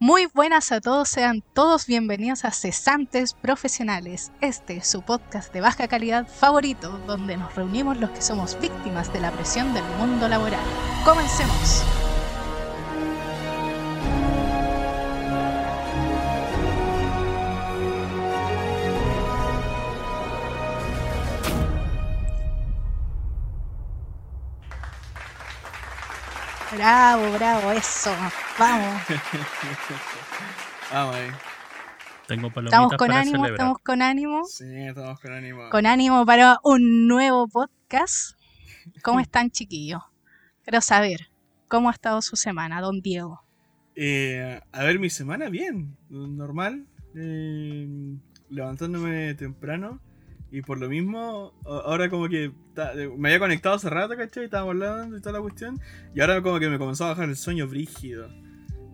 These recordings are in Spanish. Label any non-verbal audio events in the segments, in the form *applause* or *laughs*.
Muy buenas a todos, sean todos bienvenidos a Cesantes Profesionales. Este es su podcast de baja calidad favorito, donde nos reunimos los que somos víctimas de la presión del mundo laboral. Comencemos. Bravo, bravo, eso. Vamos. *laughs* Vamos ahí. Tengo palomitas Estamos con para ánimo, celebrar. estamos con ánimo. Sí, estamos con ánimo. Con ánimo para un nuevo podcast. ¿Cómo *laughs* están, chiquillos? Quiero saber, ¿cómo ha estado su semana, don Diego? Eh, a ver, mi semana bien, normal. eh, levantándome temprano. Y por lo mismo, ahora como que ta- me había conectado hace rato, ¿cachai? Estábamos hablando y toda la cuestión. Y ahora como que me comenzó a bajar el sueño brígido.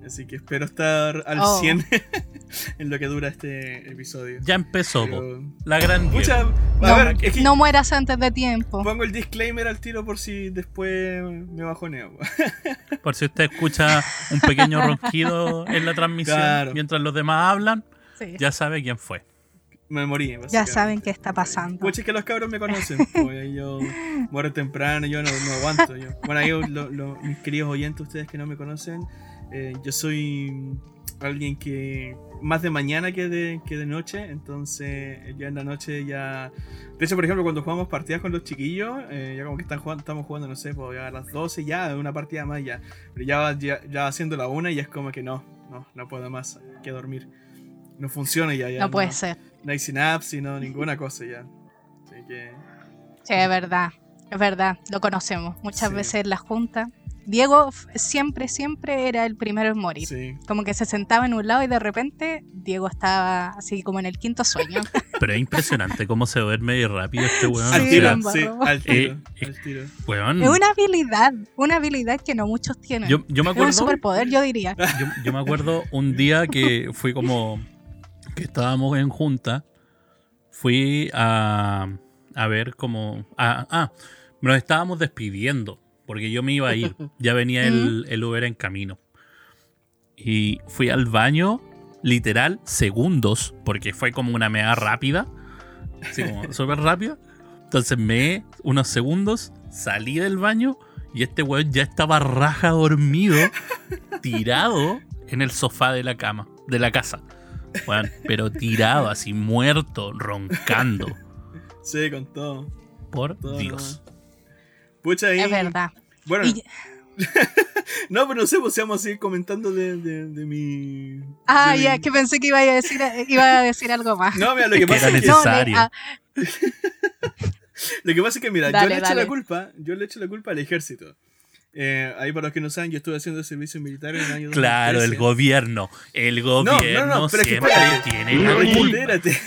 Así que espero estar al Oh. 100 *laughs* en lo que dura este episodio. Ya empezó. Pero- La gran Mucha, No, ver, es que No mueras antes de tiempo. pongo el disclaimer al tiro por si después me bajoneo. *laughs* Por si usted escucha un pequeño ronquido en la transmisión Claro. mientras los demás hablan, Sí. ya sabe quién fue. Me morí. Ya saben qué está pasando. Pucha, es que los cabros me conocen. pues, yo muero temprano, yo no, no aguanto. Yo. Bueno, ahí lo- lo- mis queridos oyentes, ustedes que no me conocen, eh, yo soy alguien que más de mañana que de, que de noche, entonces eh, ya en la noche ya... De hecho, por ejemplo, cuando jugamos partidas con los chiquillos, eh, ya como que están jugando, estamos jugando, no sé, pues ya a las 12 ya, una partida más ya. Pero ya, va- ya, ya haciendo la una y es como que no, no, no puedo más, que dormir. No funciona ya, ya. No puede ser. No hay sinapsis, no, ninguna cosa ya. Así que. Sí, es verdad. Es verdad. Lo conocemos. Muchas Sí. veces en la junta. Diego siempre, siempre era el primero en morir. Sí. Como que se sentaba en un lado y de repente Diego estaba así como en el quinto sueño. *laughs* Pero es impresionante cómo se duerme y rápido este weón. Al Sí, O tiro, sí, embarró. al tiro. Eh, al tiro. weón, es una habilidad, una habilidad que no muchos tienen. yo, yo me es un acuerdo, superpoder, yo diría. *laughs* yo, yo me acuerdo un día que fui como que estábamos en junta, fui a, a ver como ah, ah, nos estábamos despidiendo porque yo me iba a ir, *laughs* ya venía el, el Uber en camino. Y fui al baño, literal, segundos, porque fue como una mea rápida, así como *laughs* súper rápida. Entonces me, unos segundos, salí del baño y este weón ya estaba raja dormido, tirado en el sofá de la cama, de la casa. Weón, pero tirado, así muerto, roncando. Sí, con todo. Por todo Dios. nomás. Pucha ahí. Es verdad. Bueno, Y- *laughs* no, pero no sé, pues vamos a seguir comentando de, de, de mi. ah, de mi- ya, que pensé que iba a decir, iba a decir algo más. No, mira, lo que Que pasa es que. No, necesario. ah, Lo que pasa es que, mira, yo Dale, le echo la culpa, yo le echo la culpa al ejército. Eh, ahí para los que no saben, yo estuve haciendo servicio militar en el año Claro, el 2013. gobierno. El gobierno no, pero es que siempre espérate. tiene No, la es que culpa. espérate.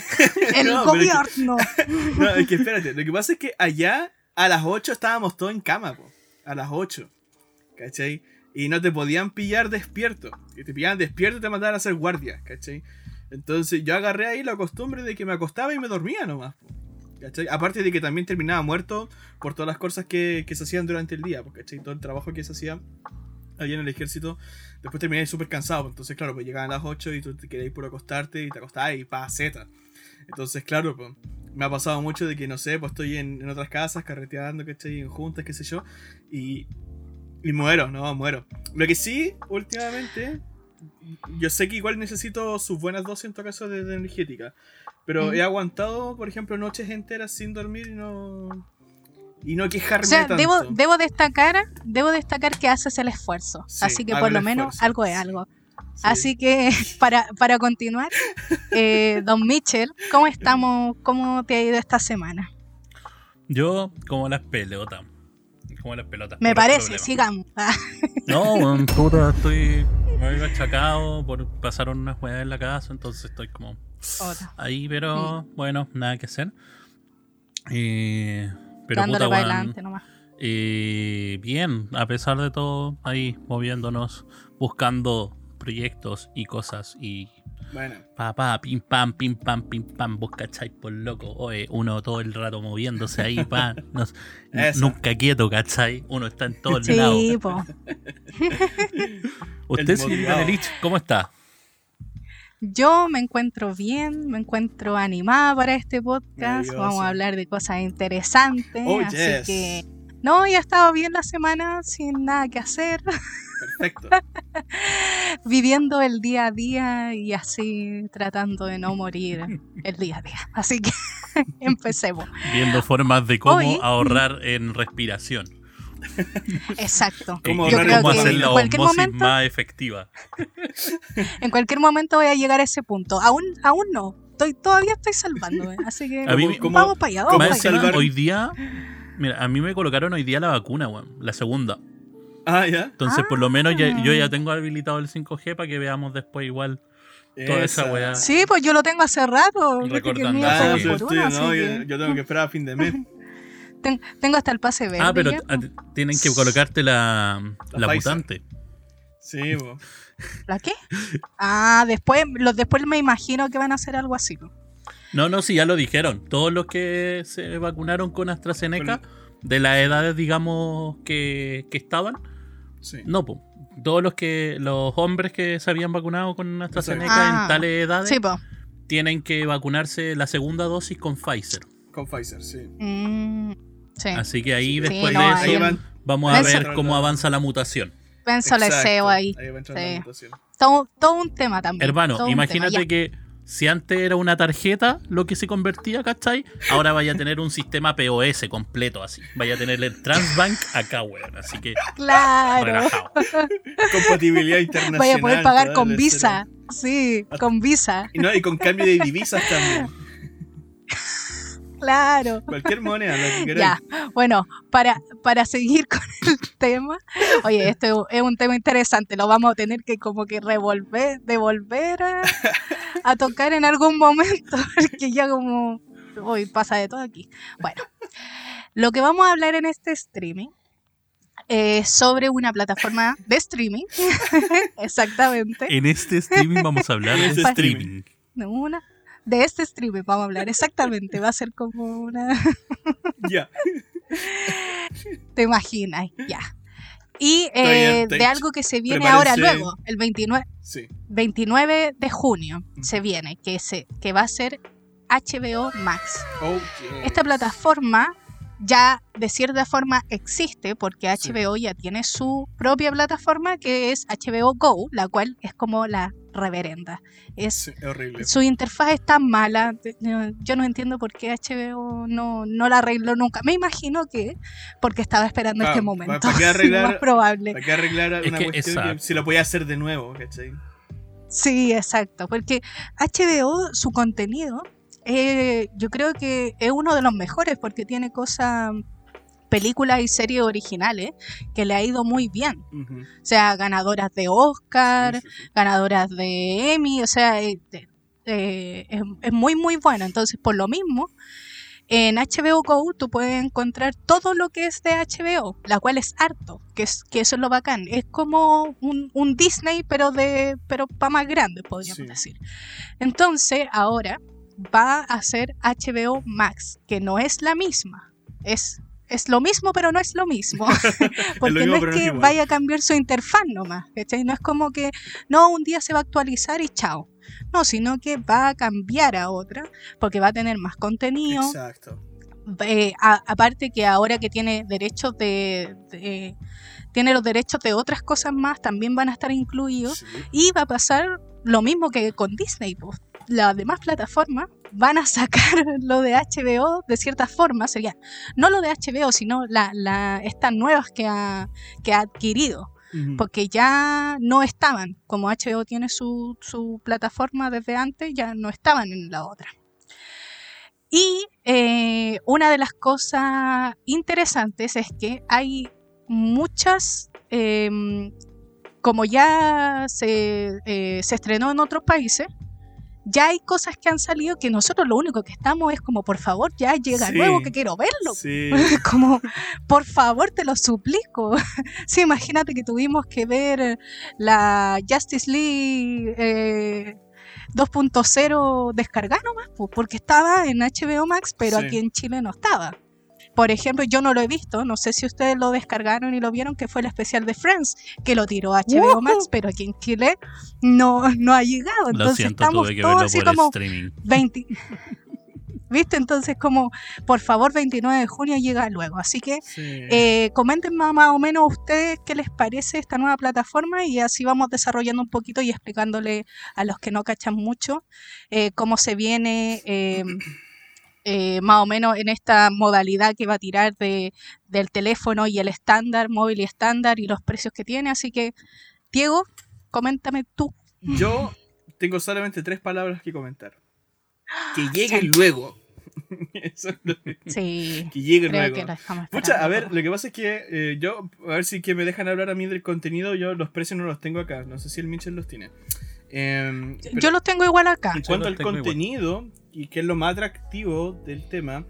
*laughs* el No, pero es que- gobierno. *laughs* No, es que espérate. Lo que pasa es que allá a las 8 estábamos todos en cama, po. A las 8. ¿Cachai? Y no te podían pillar despierto. Si te pillaban despierto te mandaban a hacer guardia, ¿cachai? Entonces yo agarré ahí la costumbre de que me acostaba y me dormía nomás. po, ¿Cachai? Aparte de que también terminaba muerto por todas las cosas que, que se hacían durante el día, po, ¿cachai? Todo el trabajo que se hacía allá en el ejército. Después terminé súper cansado. Entonces, claro, pues llegaban las 8 y tú te querías por acostarte y te acostabas y pa, zeta. Entonces, claro, pues, me ha pasado mucho de que, no sé, pues estoy en, en otras casas, carreteando, ¿cachai? En juntas, qué sé yo, y, y muero, no, muero. Lo que sí, últimamente, yo sé que igual necesito sus buenas dosis en todo caso de, de energética, pero Mm. he aguantado, por ejemplo, noches enteras sin dormir y no... Y no quejarme O sea, tanto. debo, debo destacar, debo destacar que haces el esfuerzo. Sí, Así que por lo menos esfuerzo, algo es algo. Sí. Así que *laughs* para, para continuar, eh, don Mitchell, ¿cómo estamos? ¿Cómo te ha ido esta semana? Yo, como las pelotas. Como las pelotas. Me parece, sigamos. *laughs* Ah, No, puta, estoy. Me achacado por pasaron unas weas en la casa, entonces estoy como otra. ahí, pero Mm. bueno, nada que hacer. Eh, pero Dándole puta, para adelante nomás. eh, bien, a pesar de todo, ahí moviéndonos, buscando proyectos y cosas y Bueno, Pa, pa, pim, pam, pim, pam, pim, pam, vos cachai por loco. Oye, uno todo el rato moviéndose ahí, pa. *laughs* no- nunca quieto, cachai. Uno está en todos Sí, lados. *laughs* Usted, El señor motivado. Nelich, ¿cómo está? Yo me encuentro bien, me encuentro animada para este podcast. Vamos a hablar de cosas interesantes. Oh, así yes. que. No, ya he estado bien la semana sin nada que hacer, *laughs* Perfecto. viviendo el día a día y así tratando de no morir el día a día. Así que *laughs* empecemos. Viendo formas de cómo Hoy- ahorrar en respiración. Exacto. ¿Cómo Eh, Yo ahorrar creo cómo que hacer en la cualquier osmosis momento, más efectiva. en cualquier momento voy a llegar a ese punto. Aún, aún no. Estoy, todavía estoy salvándome. Así que ¿Cómo- vamos para allá. cómo Vamos Más para allá. hoy día, mira, a mí me colocaron hoy día la vacuna, weón, la segunda. Ah, ya. Entonces, por lo menos ya- yo Ah. ya tengo habilitado el 5G para que veamos después igual. Toda esa weá. Sí, pues yo lo tengo hace rato. Recordando. Ah, Ah, sí. no, así yo, que yo tengo que esperar a fin de mes. *laughs* ten- tengo hasta el pase verde. Ah, pero ah, tienen que colocarte la, La la mutante. Sí, *laughs* po. ¿La qué? Ah, después, los, después me imagino que van a hacer algo así. ¿no? No, no, sí, ya lo dijeron. Todos los que se vacunaron con AstraZeneca, Con- de las edades, digamos, que, que estaban, Sí. no, po. Todos los que los hombres que se habían vacunado con AstraZeneca Ah, en tales edades Sí, tienen que vacunarse la segunda dosis con Pfizer. Con Pfizer, sí. Mm, sí. Así que ahí Sí, después no, de ahí eso van- vamos a ver cómo avanza la mutación. Exacto, SEO ahí. Ahí va a entrar Sí. la mutación. Todo, todo un tema también. Hermano, imagínate tema, ya. que si antes era una tarjeta lo que se convertía, ¿cachai? Ahora vaya a tener un sistema POS completo así. Vaya a tener el Transbank acá, weón. Así que *laughs* Claro. relajado. *laughs* Compatibilidad internacional. Vaya a poder pagar con visa. Sí, con visa. Y, no, y con cambio de divisas también. *laughs* Claro. Cualquier moneda, lo que *laughs* queráis. Ya, bueno, para, para seguir con el tema, oye, esto es un tema interesante, lo vamos a tener que como que revolver, devolver a, a tocar en algún momento, *laughs* porque ya como hoy pasa de todo aquí. Bueno, lo que vamos a hablar en este streaming es sobre una plataforma de streaming, *laughs* exactamente, En este streaming vamos a hablar de Este streaming. una de este streaming vamos a hablar, exactamente, va a ser como una... *laughs* Ya. Te imaginas, ya. Y eh, de algo que se viene ahora luego, el 29, Sí. 29 de junio se viene, que, se, que va a ser HBO Max. Esta plataforma ya de cierta forma existe porque Sí. HBO ya tiene su propia plataforma que es HBO Go, la cual es como la reverenda. Es Sí, es horrible. su interfaz es tan mala. Yo no entiendo por qué HBO no, no la arregló nunca. Me imagino que porque estaba esperando Ah, este momento. ¿para qué *laughs* arreglar? más probable. ¿Para qué arreglar Es una que, cuestión que si lo podía hacer de nuevo, ¿cachai? Sí, exacto. Porque HBO, su contenido, eh, yo creo que es uno de los mejores porque tiene cosas, películas y series originales que le ha ido muy bien. O sea, ganadoras de Oscar, Sí, sí, sí. ganadoras de Emmy, o sea, eh, eh, es, es muy muy bueno. Entonces, por lo mismo, en HBO Go tú puedes encontrar todo lo que es de HBO, la cual es harto, que, es, que eso es lo bacán. Es como un, un Disney, pero de pero para más grande, podríamos decir. Entonces, ahora va a ser HBO Max, que no es la misma. Es, es lo mismo, pero no es lo mismo. *laughs* *laughs* Porque mismo, no es no es que vaya a cambiar su interfaz nomás. ¿cachai? No es como que, no, un día se va a actualizar y chao. No, sino que va a cambiar a otra, porque va a tener más contenido. Exacto. Eh, a- aparte que ahora que tiene derechos de, de- tiene los derechos de otras cosas más, también van a estar incluidos. Sí. Y va a pasar lo mismo que con Disney. pues. Las demás plataformas van a sacar *laughs* lo de HBO de cierta forma. Sería no lo de HBO, sino la, la- estas nuevas que ha, que ha adquirido. Porque ya no estaban. Como HBO tiene su, su plataforma desde antes, ya no estaban en la otra. Y eh, una de las cosas interesantes es que hay muchas, em, como ya se, eh, se estrenó en otros países, ya hay cosas que han salido que nosotros lo único que estamos es como, por favor, ya llega Sí. nuevo que quiero verlo. Sí. *laughs* Como, por favor, te lo suplico. *laughs* Sí, imagínate que tuvimos que ver la Justice League eh, 2.0 descargada nomás, po, porque estaba en HBO Max, pero Sí. aquí en Chile no estaba. Por ejemplo, yo no lo he visto, no sé si ustedes lo descargaron y lo vieron, que fue el especial de Friends, que lo tiró HBO Max, pero aquí en Chile no, no ha llegado. Lo Entonces siento, estamos tuve que todos verlo así por como streaming. 20. *laughs* ¿Viste? Entonces, como, por favor, 29 de junio llega luego. Así que Sí. eh, comenten más, más o menos ustedes qué les parece esta nueva plataforma y así vamos desarrollando un poquito y explicándole a los que no cachan mucho eh, cómo se viene eh, eh, más o menos en esta modalidad que va a tirar de, del teléfono y el estándar, móvil y estándar y los precios que tiene. Así que, Diego, coméntame tú. Yo tengo solamente tres palabras que comentar. Que lleguen luego. *laughs* Eso es lo que, *laughs* Sí, que lleguen creo luego. que Pucha, a ver, lo que pasa es que eh, yo, a ver si que me dejan hablar a mí del contenido, yo los precios no los tengo acá, no sé si el Mitchell los tiene. Em, pero Yo los tengo igual acá. en cuanto al igual. Y que es lo más atractivo del tema,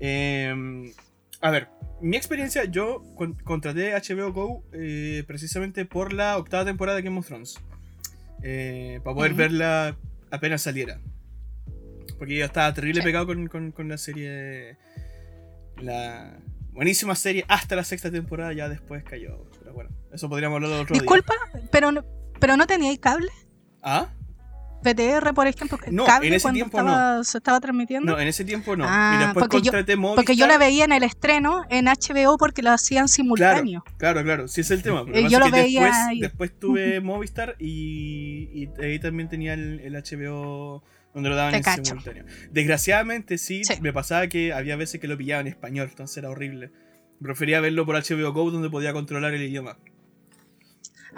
em, a ver, mi experiencia, yo con- contraté HBO Go eh, precisamente por la octava temporada de Game of Thrones, eh, para poder verla apenas saliera. Porque yo estaba terrible Sí. pegado con, con- con la serie. La buenísima serie hasta la sexta temporada, ya después cayó. Pero bueno, eso podríamos hablar otro Disculpa, pero no, pero no teníais cable. día. ¿Ah? VTR, por ejemplo, No, cable en ese cuando tiempo estaba- se estaba transmitiendo. No, en ese tiempo no. Ah, y después porque yo- contraté Movistar. porque yo la veía en el estreno en HBO porque lo hacían simultáneo. Claro, claro, sí es el tema. pero Eh, yo lo veía Después, ahí. después tuve *laughs* Movistar y, y ahí también tenía el, el HBO donde lo daban Te en cacho. simultáneo. Desgraciadamente sí, Sí. me pasaba que había veces que lo pillaba en español, entonces era horrible. Prefería verlo por HBO Go donde podía controlar el idioma.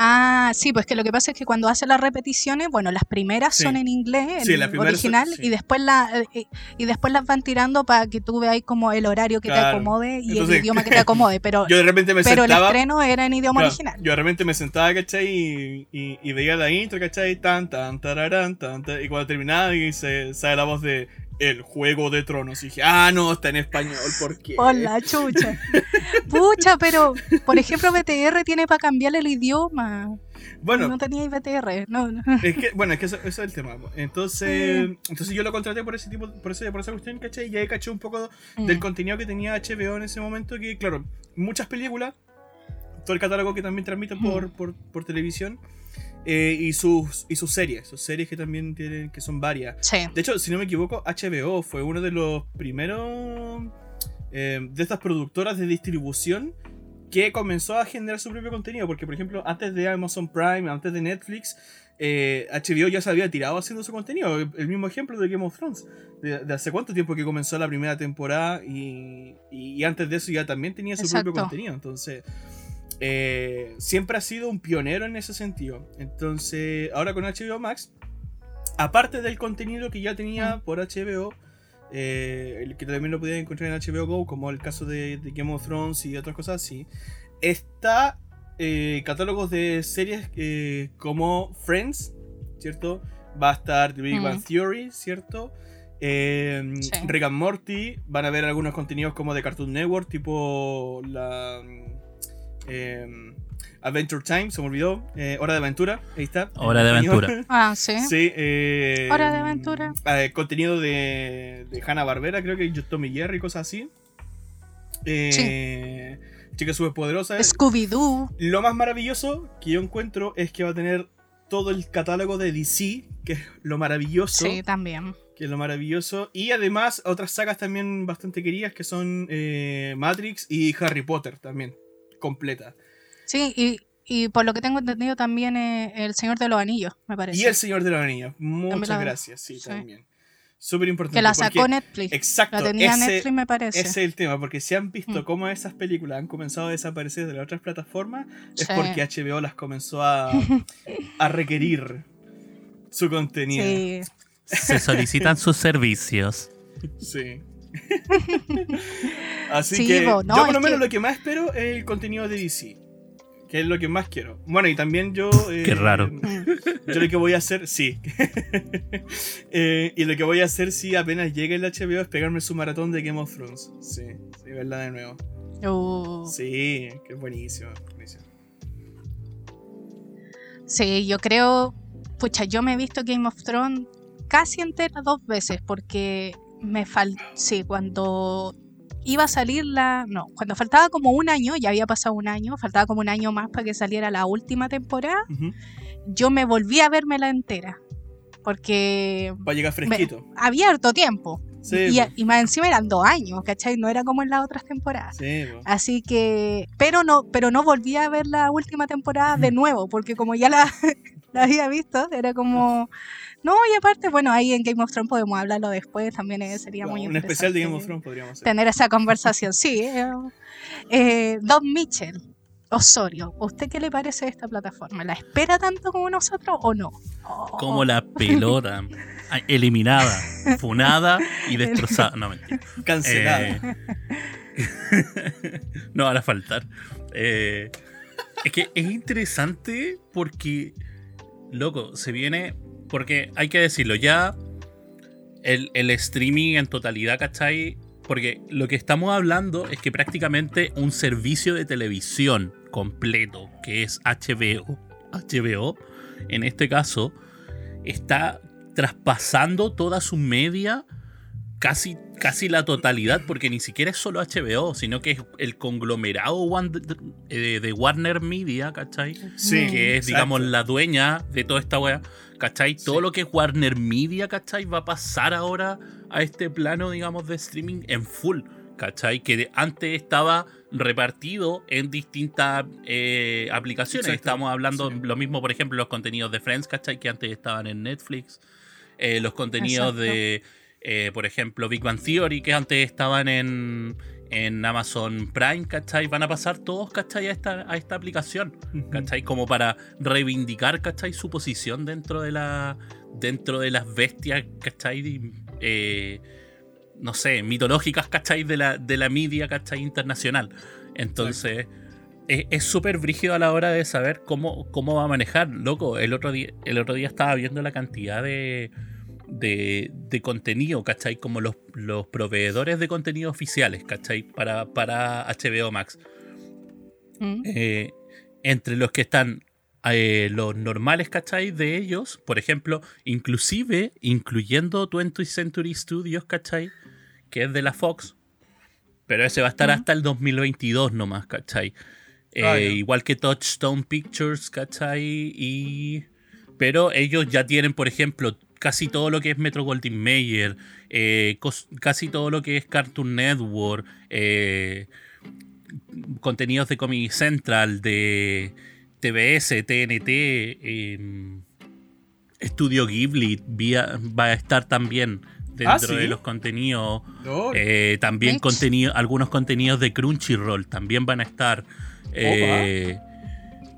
Ah, sí, pues que lo que pasa es que cuando hacen las repeticiones, bueno, las primeras Sí. son en inglés, en Sí, las primeras son- original, sí. y después la eh, y después las van tirando para que tú veas como el horario que te Claro. acomode y Entonces, el idioma que *laughs* te acomode, pero, Yo de repente me pero el sentaba. estreno era en idioma Claro, original. Yo de repente me sentaba, ¿cachai? Y, y, y veía la intro, ¿cachai? Tan, tan, tararán, tan, tan, Y cuando terminaba, y se sale la voz de El Juego de Tronos. Y dije, ah, no, está en español, ¿por qué? Por la chucha. *laughs* Pucha, pero por ejemplo BTR tiene para cambiarle el idioma. Bueno, no tenía BTR. No, no. es que, bueno, es que eso, eso es el tema. po. Entonces, entonces yo lo contraté por ese tipo, por, ese, por esa cuestión, ¿cachai? Y ahí caché un poco del Mm. contenido que tenía HBO en ese momento, que claro, muchas películas, todo el catálogo que también transmiten por, Mm. por, por televisión, eh, y, sus, y sus series, sus series que también tienen, que son varias. Sí. De hecho, si no me equivoco, HBO fue uno de los primeros eh, de estas productoras de distribución que comenzó a generar su propio contenido. Porque, por ejemplo, antes de Amazon Prime, antes de Netflix, eh, HBO ya se había tirado haciendo su contenido. El, mismo ejemplo de Game of Thrones. De, de hace cuánto tiempo que comenzó la primera temporada y, y- y antes de eso ya también tenía su propio Exacto. contenido. Entonces, eh, siempre ha sido un pionero en ese sentido. Entonces, ahora con HBO Max, aparte del contenido que ya tenía por HBO, eh, el que también lo podían encontrar en HBO Go, como el caso de, de Game of Thrones y otras cosas así, está eh, catálogos de series eh, como Friends, ¿cierto? Va a estar The Big Mm. Bang Theory, ¿cierto? Eh, Sí. Rick and Morty, van a ver algunos contenidos como de Cartoon Network, tipo la eh, Adventure Time, se me olvidó, eh, Hora de Aventura, ahí está. Hora de. Aventura. *laughs* Ah, sí. Sí, eh, Hora de Aventura. eh, contenido de, de Hanna Barbera, creo que Tommy Jerry, cosas así. Eh, Chica superpoderosa. Scooby-Doo. Lo más maravilloso que yo encuentro es que va a tener todo el catálogo de DC, que es lo maravilloso. Sí, también. Que es lo maravilloso. Y además otras sagas también bastante queridas que son eh, Matrix y Harry Potter también. Completa. Sí, y, y por lo que tengo entendido también eh, El Señor de los Anillos, me parece. Y El Señor de los Anillos. Muchas la- gracias, sí, sí. también. Súper importante. que la porque- sacó Netflix. Exacto. La tenía ese- Netflix, me parece. Ese es el tema, porque si han visto Mm. cómo esas películas han comenzado a desaparecer de las otras plataformas, es Sí. porque HBO las comenzó a, *laughs* a requerir su contenido. Sí. Se solicitan sus servicios. Sí. *laughs* Así Sí, que bo, no, yo por lo menos que- lo que más espero es el contenido de DC. Que es lo que más quiero. Bueno, y también yo... eh, Qué raro. *laughs* Yo lo que voy a hacer, sí. *laughs* Eh, y lo que voy a hacer si apenas llegue el HBO es pegarme su maratón de Game of Thrones. Sí, sí, verla de nuevo. Uh, Sí, que es buenísimo. buenísimo. Sí, yo creo, pucha, yo me he visto Game of Thrones casi entera dos veces porque me faltó, sí, cuando iba a salir la. No, cuando faltaba como un año, ya había pasado un año, faltaba como un año más para que saliera la última temporada, yo me volví a verme la entera. Porque Va a llegar fresquito. había harto tiempo. Sí, y, más encima eran dos años, ¿cachai? No era como en las otras temporadas. Sí. Así que, pero no, pero no volví a ver la última temporada de nuevo, porque como ya la, *laughs* la había visto, era como, no, y aparte, bueno, ahí en Game of Thrones podemos hablarlo después, también eh, sería Claro, muy un especial de Game of Thrones podríamos hacer. Tener esa conversación, sí. eh, eh, Don Mitchell, Osorio, ¿usted qué le parece esta plataforma? ¿La espera tanto como nosotros o no? Oh, Como la pelota. Eliminada, *laughs* funada y destrozada. No, mentira. Cancelada. Eh, *laughs* no van a faltar. Eh, es que es interesante porque, loco, se viene. Porque hay que decirlo, ya el, el streaming en totalidad, ¿cachai? Porque lo que estamos hablando es que prácticamente un servicio de televisión completo, que es HBO, HBO, en este caso, está traspasando toda su media casi, casi la totalidad, porque ni siquiera es solo HBO, sino que es el conglomerado eh, de Warner Media, ¿cachai? Sí, que es, exacto. digamos, la dueña de toda esta wea, ¿cachai? Todo lo que es Warner Media, ¿cachai? Va a pasar ahora a este plano, digamos, de streaming en full, ¿cachai? Que antes estaba repartido en distintas eh, aplicaciones. Exacto, Estamos hablando sí. lo mismo, por ejemplo, los contenidos de Friends, ¿cachai? Que antes estaban en Netflix. Eh, los contenidos Exacto. de, eh, por ejemplo, Big Bang Theory, que antes estaban en, en Amazon Prime, ¿cachai? Van a pasar todos, ¿cachai? A esta, a esta aplicación. ¿cachai? Como para reivindicar, ¿cachai? Su posición dentro de la dentro de las bestias, ¿cachai? Eh, no sé, mitológicas, ¿cachai? De la, de la media, ¿cachai? Internacional. Entonces, es es súper brígido a la hora de saber cómo, cómo va a manejar. Loco, el otro día, el otro día estaba viendo la cantidad de, de, de contenido, ¿cachai? Como los, los proveedores de contenido oficiales, ¿cachai? Para, para HBO Max. ¿Mm? Eh, entre los que están eh, los normales, ¿cachai? De ellos, por ejemplo, inclusive incluyendo 20th Century Studios, ¿cachai? Que es de la Fox. Pero ese va a estar Ujú. hasta el 2022 nomás, ¿cachai? Eh, Ah, ya. igual que Touchstone Pictures, ¿cachai? Y... Pero ellos ya tienen, por ejemplo, casi todo lo que es Metro Goldwyn Mayer, eh, casi todo lo que es Cartoon Network, eh, contenidos de Comedy Central, de TBS, TNT, em, Estudio Ghibli, vía- va a estar también dentro Ah, ¿sí? de los contenidos. No, Eh, también contenido, algunos contenidos de Crunchyroll también van a estar. Eh,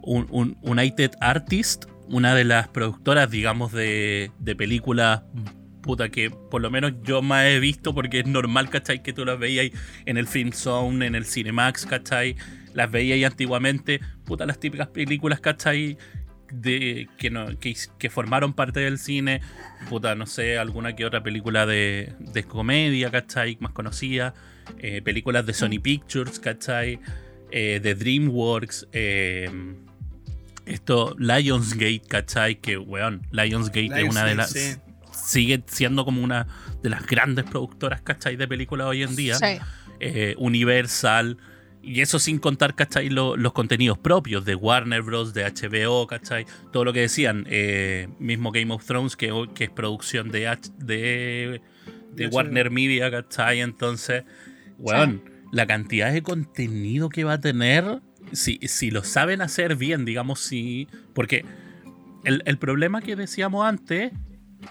un, un- United Artist, una de las productoras, digamos, de, de películas puta que por lo menos yo más he visto porque es normal, ¿cachai? Que tú las veías en el Film Zone, en el Cinemax, ¿cachai? Las veías antiguamente, puta, las típicas películas, ¿cachai? De, que, no, que, que formaron parte del cine, puta, no sé, alguna que otra película de, de comedia, ¿cachai? Más conocida, eh, películas de Sony Pictures, ¿cachai? Eh, de DreamWorks, eh, esto, Lionsgate, ¿cachai? Que, weón, Lionsgate es una de las... Sí. Sigue siendo como una de las grandes productoras, ¿cachai? De películas hoy en día. Sí. Eh, Universal. Y eso sin contar, ¿cachai? Lo- los contenidos propios de Warner Bros., de HBO, ¿cachai? Todo lo que decían. eh, mismo Game of Thrones, que, que es producción de, H- de, de De Warner Media, ¿cachai? Entonces, weón, la cantidad de contenido que va a tener, si, si lo saben hacer bien, digamos, si. Porque el, el problema que decíamos antes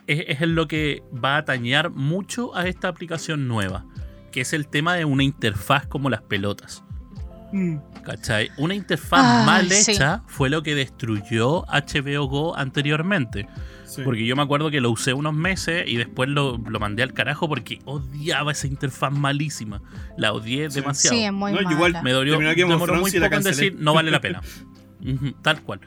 es, es en lo que va a atañar mucho a esta aplicación nueva, que es el tema de una interfaz como las pelotas. Mm. ¿Cachai? Una interfaz Ay, mal sí. hecha fue lo que destruyó HBO Go anteriormente. Sí. Porque yo me acuerdo que lo usé unos meses y después lo, lo mandé al carajo porque odiaba esa interfaz malísima. La odié Sí. demasiado. Sí, es muy No, mala. igual me dolió, demoró muy poco en decir no vale la pena. *laughs* Tal cual.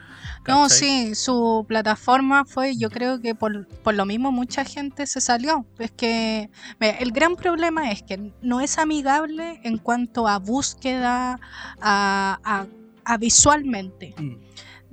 No, sí, su plataforma fue, yo creo que por, por lo mismo mucha gente se salió. Es que mira, el gran problema es que no es amigable en cuanto a búsqueda, a, a- a visualmente. Mm.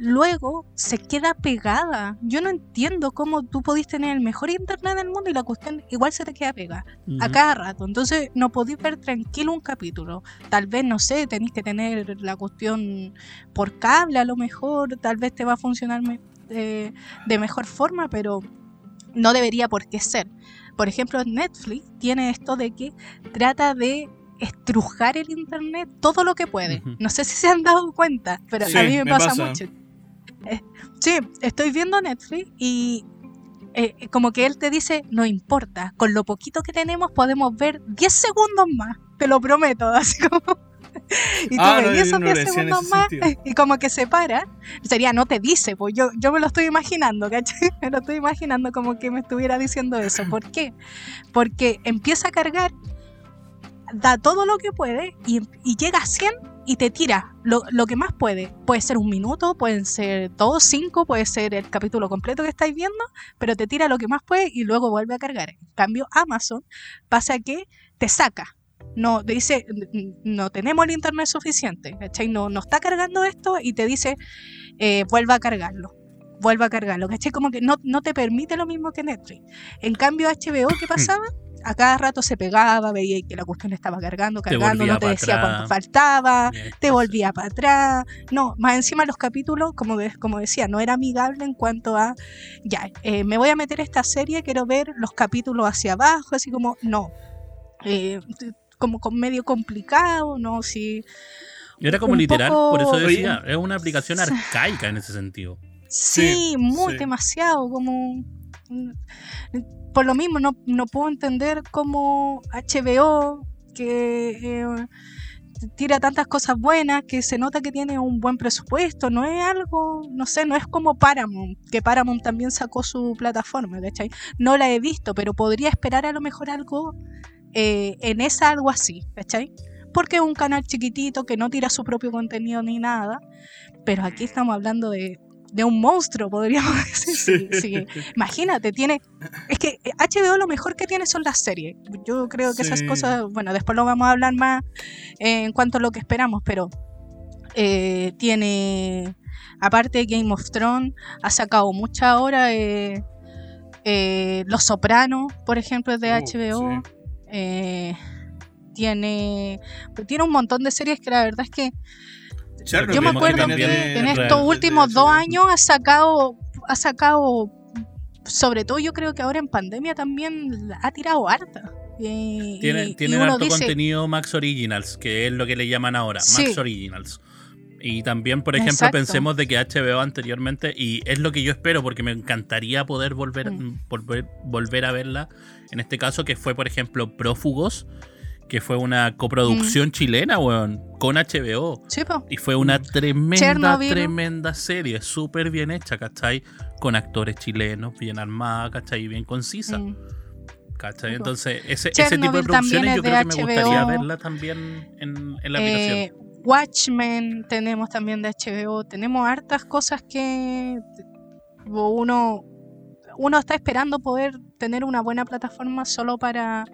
Luego se queda pegada. Yo no entiendo cómo tú podís tener el mejor internet del mundo y la cuestión igual se te queda pegada a Ujú. cada rato. Entonces no podéis ver tranquilo un capítulo. Tal vez, no sé, tenéis que tener la cuestión por cable a lo mejor, tal vez te va a funcionar me- eh, de mejor forma, pero no debería por qué ser. Por ejemplo, Netflix tiene esto de que trata de estrujar el internet todo lo que puede. No sé si se han dado cuenta, pero Sí, a mí me, me pasa, pasa. mucho. Eh, *laughs* sí, estoy viendo Netflix y eh, como que él te dice, no importa, con lo poquito que tenemos podemos ver 10 segundos más, te lo prometo, *laughs* así como... y tú Ah, no, esos no lo 10 decía en segundos más sentido. *laughs* y como que se para, sería no te dice, pues yo, yo me lo estoy imaginando, ¿cachai? Me lo estoy imaginando como que me estuviera diciendo eso. ¿Por qué? Porque empieza a cargar, da todo lo que puede y, y llega a 100 y te tira lo, lo que más puede. Puede ser un minuto, pueden ser dos, cinco, puede ser el capítulo completo que estáis viendo, pero te tira lo que más puede y luego vuelve a cargar. En cambio, Amazon pasa que te saca. No, te dice, "N- no tenemos el internet suficiente, ¿cachai? No, no está cargando esto y te dice, eh, vuelva a cargarlo, vuelva a cargarlo, ¿cachai? Como que no, no te permite lo mismo que Netflix. En cambio, HBO, ¿qué pasaba? A cada rato se pegaba, veía que la cuestión estaba cargando, cargando, no te decía atrás. cuánto faltaba, Bien, te volvía para atrás. No, más encima los capítulos, como, de- como decía, no era amigable en cuanto a, ya, eh, me voy a meter esta serie, quiero ver los capítulos hacia abajo, así como, no. Eh, como con medio complicado, ¿no? Sí. Era como literal, poco- por eso decía, es una aplicación arcaica en ese sentido. Sí, Sí, muy sí. demasiado, como... Por lo mismo, no, no puedo entender cómo HBO, que eh, tira tantas cosas buenas, que se nota que tiene un buen presupuesto, no es algo, no sé, no es como Paramount, que Paramount también sacó su plataforma, ¿cachai? No la he visto, pero podría esperar a lo mejor algo eh, en esa algo así, ¿cachai? Porque es un canal chiquitito que no tira su propio contenido ni nada, pero aquí estamos hablando de, de un monstruo, podríamos *laughs* decir. Sí, sí. Imagínate, tiene. Es que HBO lo mejor que tiene son las series. Yo creo que esas cosas, bueno, después lo vamos a hablar más eh, en cuanto a lo que esperamos, pero eh, tiene. Aparte de Game of Thrones, ha sacado mucha ahora. eh, eh, Los Sopranos, por ejemplo, es de Oh, HBO. sí. Eh, tiene, tiene un montón de series que la verdad es que Yo me que acuerdo que en real. estos últimos dos años ha sacado, ha sacado, sobre todo yo creo que ahora en pandemia también ha tirado harta. Y, Tiene, y- y tienen uno harto dice, contenido Max Originals, que es lo que le llaman ahora, Sí. Max Originals. Y también, por ejemplo, Exacto. pensemos de que HBO anteriormente, y es lo que yo espero, porque me encantaría poder volver, Mm. volver, volver a verla, en este caso, que fue, por ejemplo, Prófugos, que fue una coproducción Mm. chilena, weón, con HBO. Sí. Y fue una tremenda, Chernobyl. tremenda serie, súper bien hecha, ¿cachai? Con actores chilenos, bien armada, ¿cachai? Y bien concisa. Mm. ¿Cachai? Entonces, ese, ese tipo de producciones yo creo que me gustaría verla también en, en la aplicación. Eh, Watchmen tenemos también de HBO. Tenemos hartas cosas que uno, uno está esperando poder tener una buena plataforma solo para,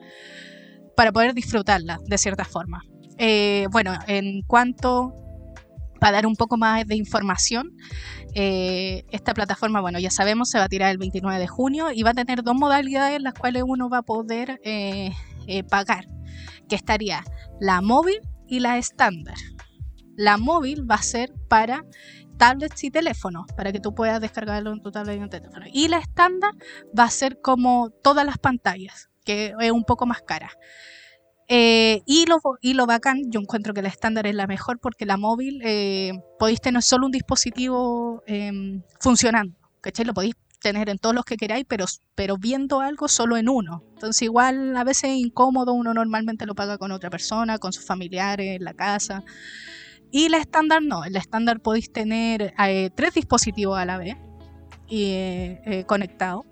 para poder disfrutarla de cierta forma. Eh, bueno, en cuanto, para dar un poco más de información, eh, esta plataforma, bueno, ya sabemos, se va a tirar el 29 de junio y va a tener dos modalidades en las cuales uno va a poder eh, pagar, que estaría la móvil y la estándar. La móvil va a ser para tablets y teléfonos, para que tú puedas descargarlo en tu tablet y en tu teléfono. Y la estándar va a ser como todas las pantallas, que es un poco más cara. Eh, y, lo, y lo bacán, yo encuentro que la estándar es la mejor porque la móvil eh, podéis tener solo un dispositivo eh, funcionando, ¿cachai? Lo podéis tener en todos los que queráis, pero, pero viendo algo solo en uno. Entonces igual a veces es incómodo, uno normalmente lo paga con otra persona, con sus familiares, en la casa. Y la estándar no, en la estándar podéis tener eh, tres dispositivos a la vez y, eh, conectados.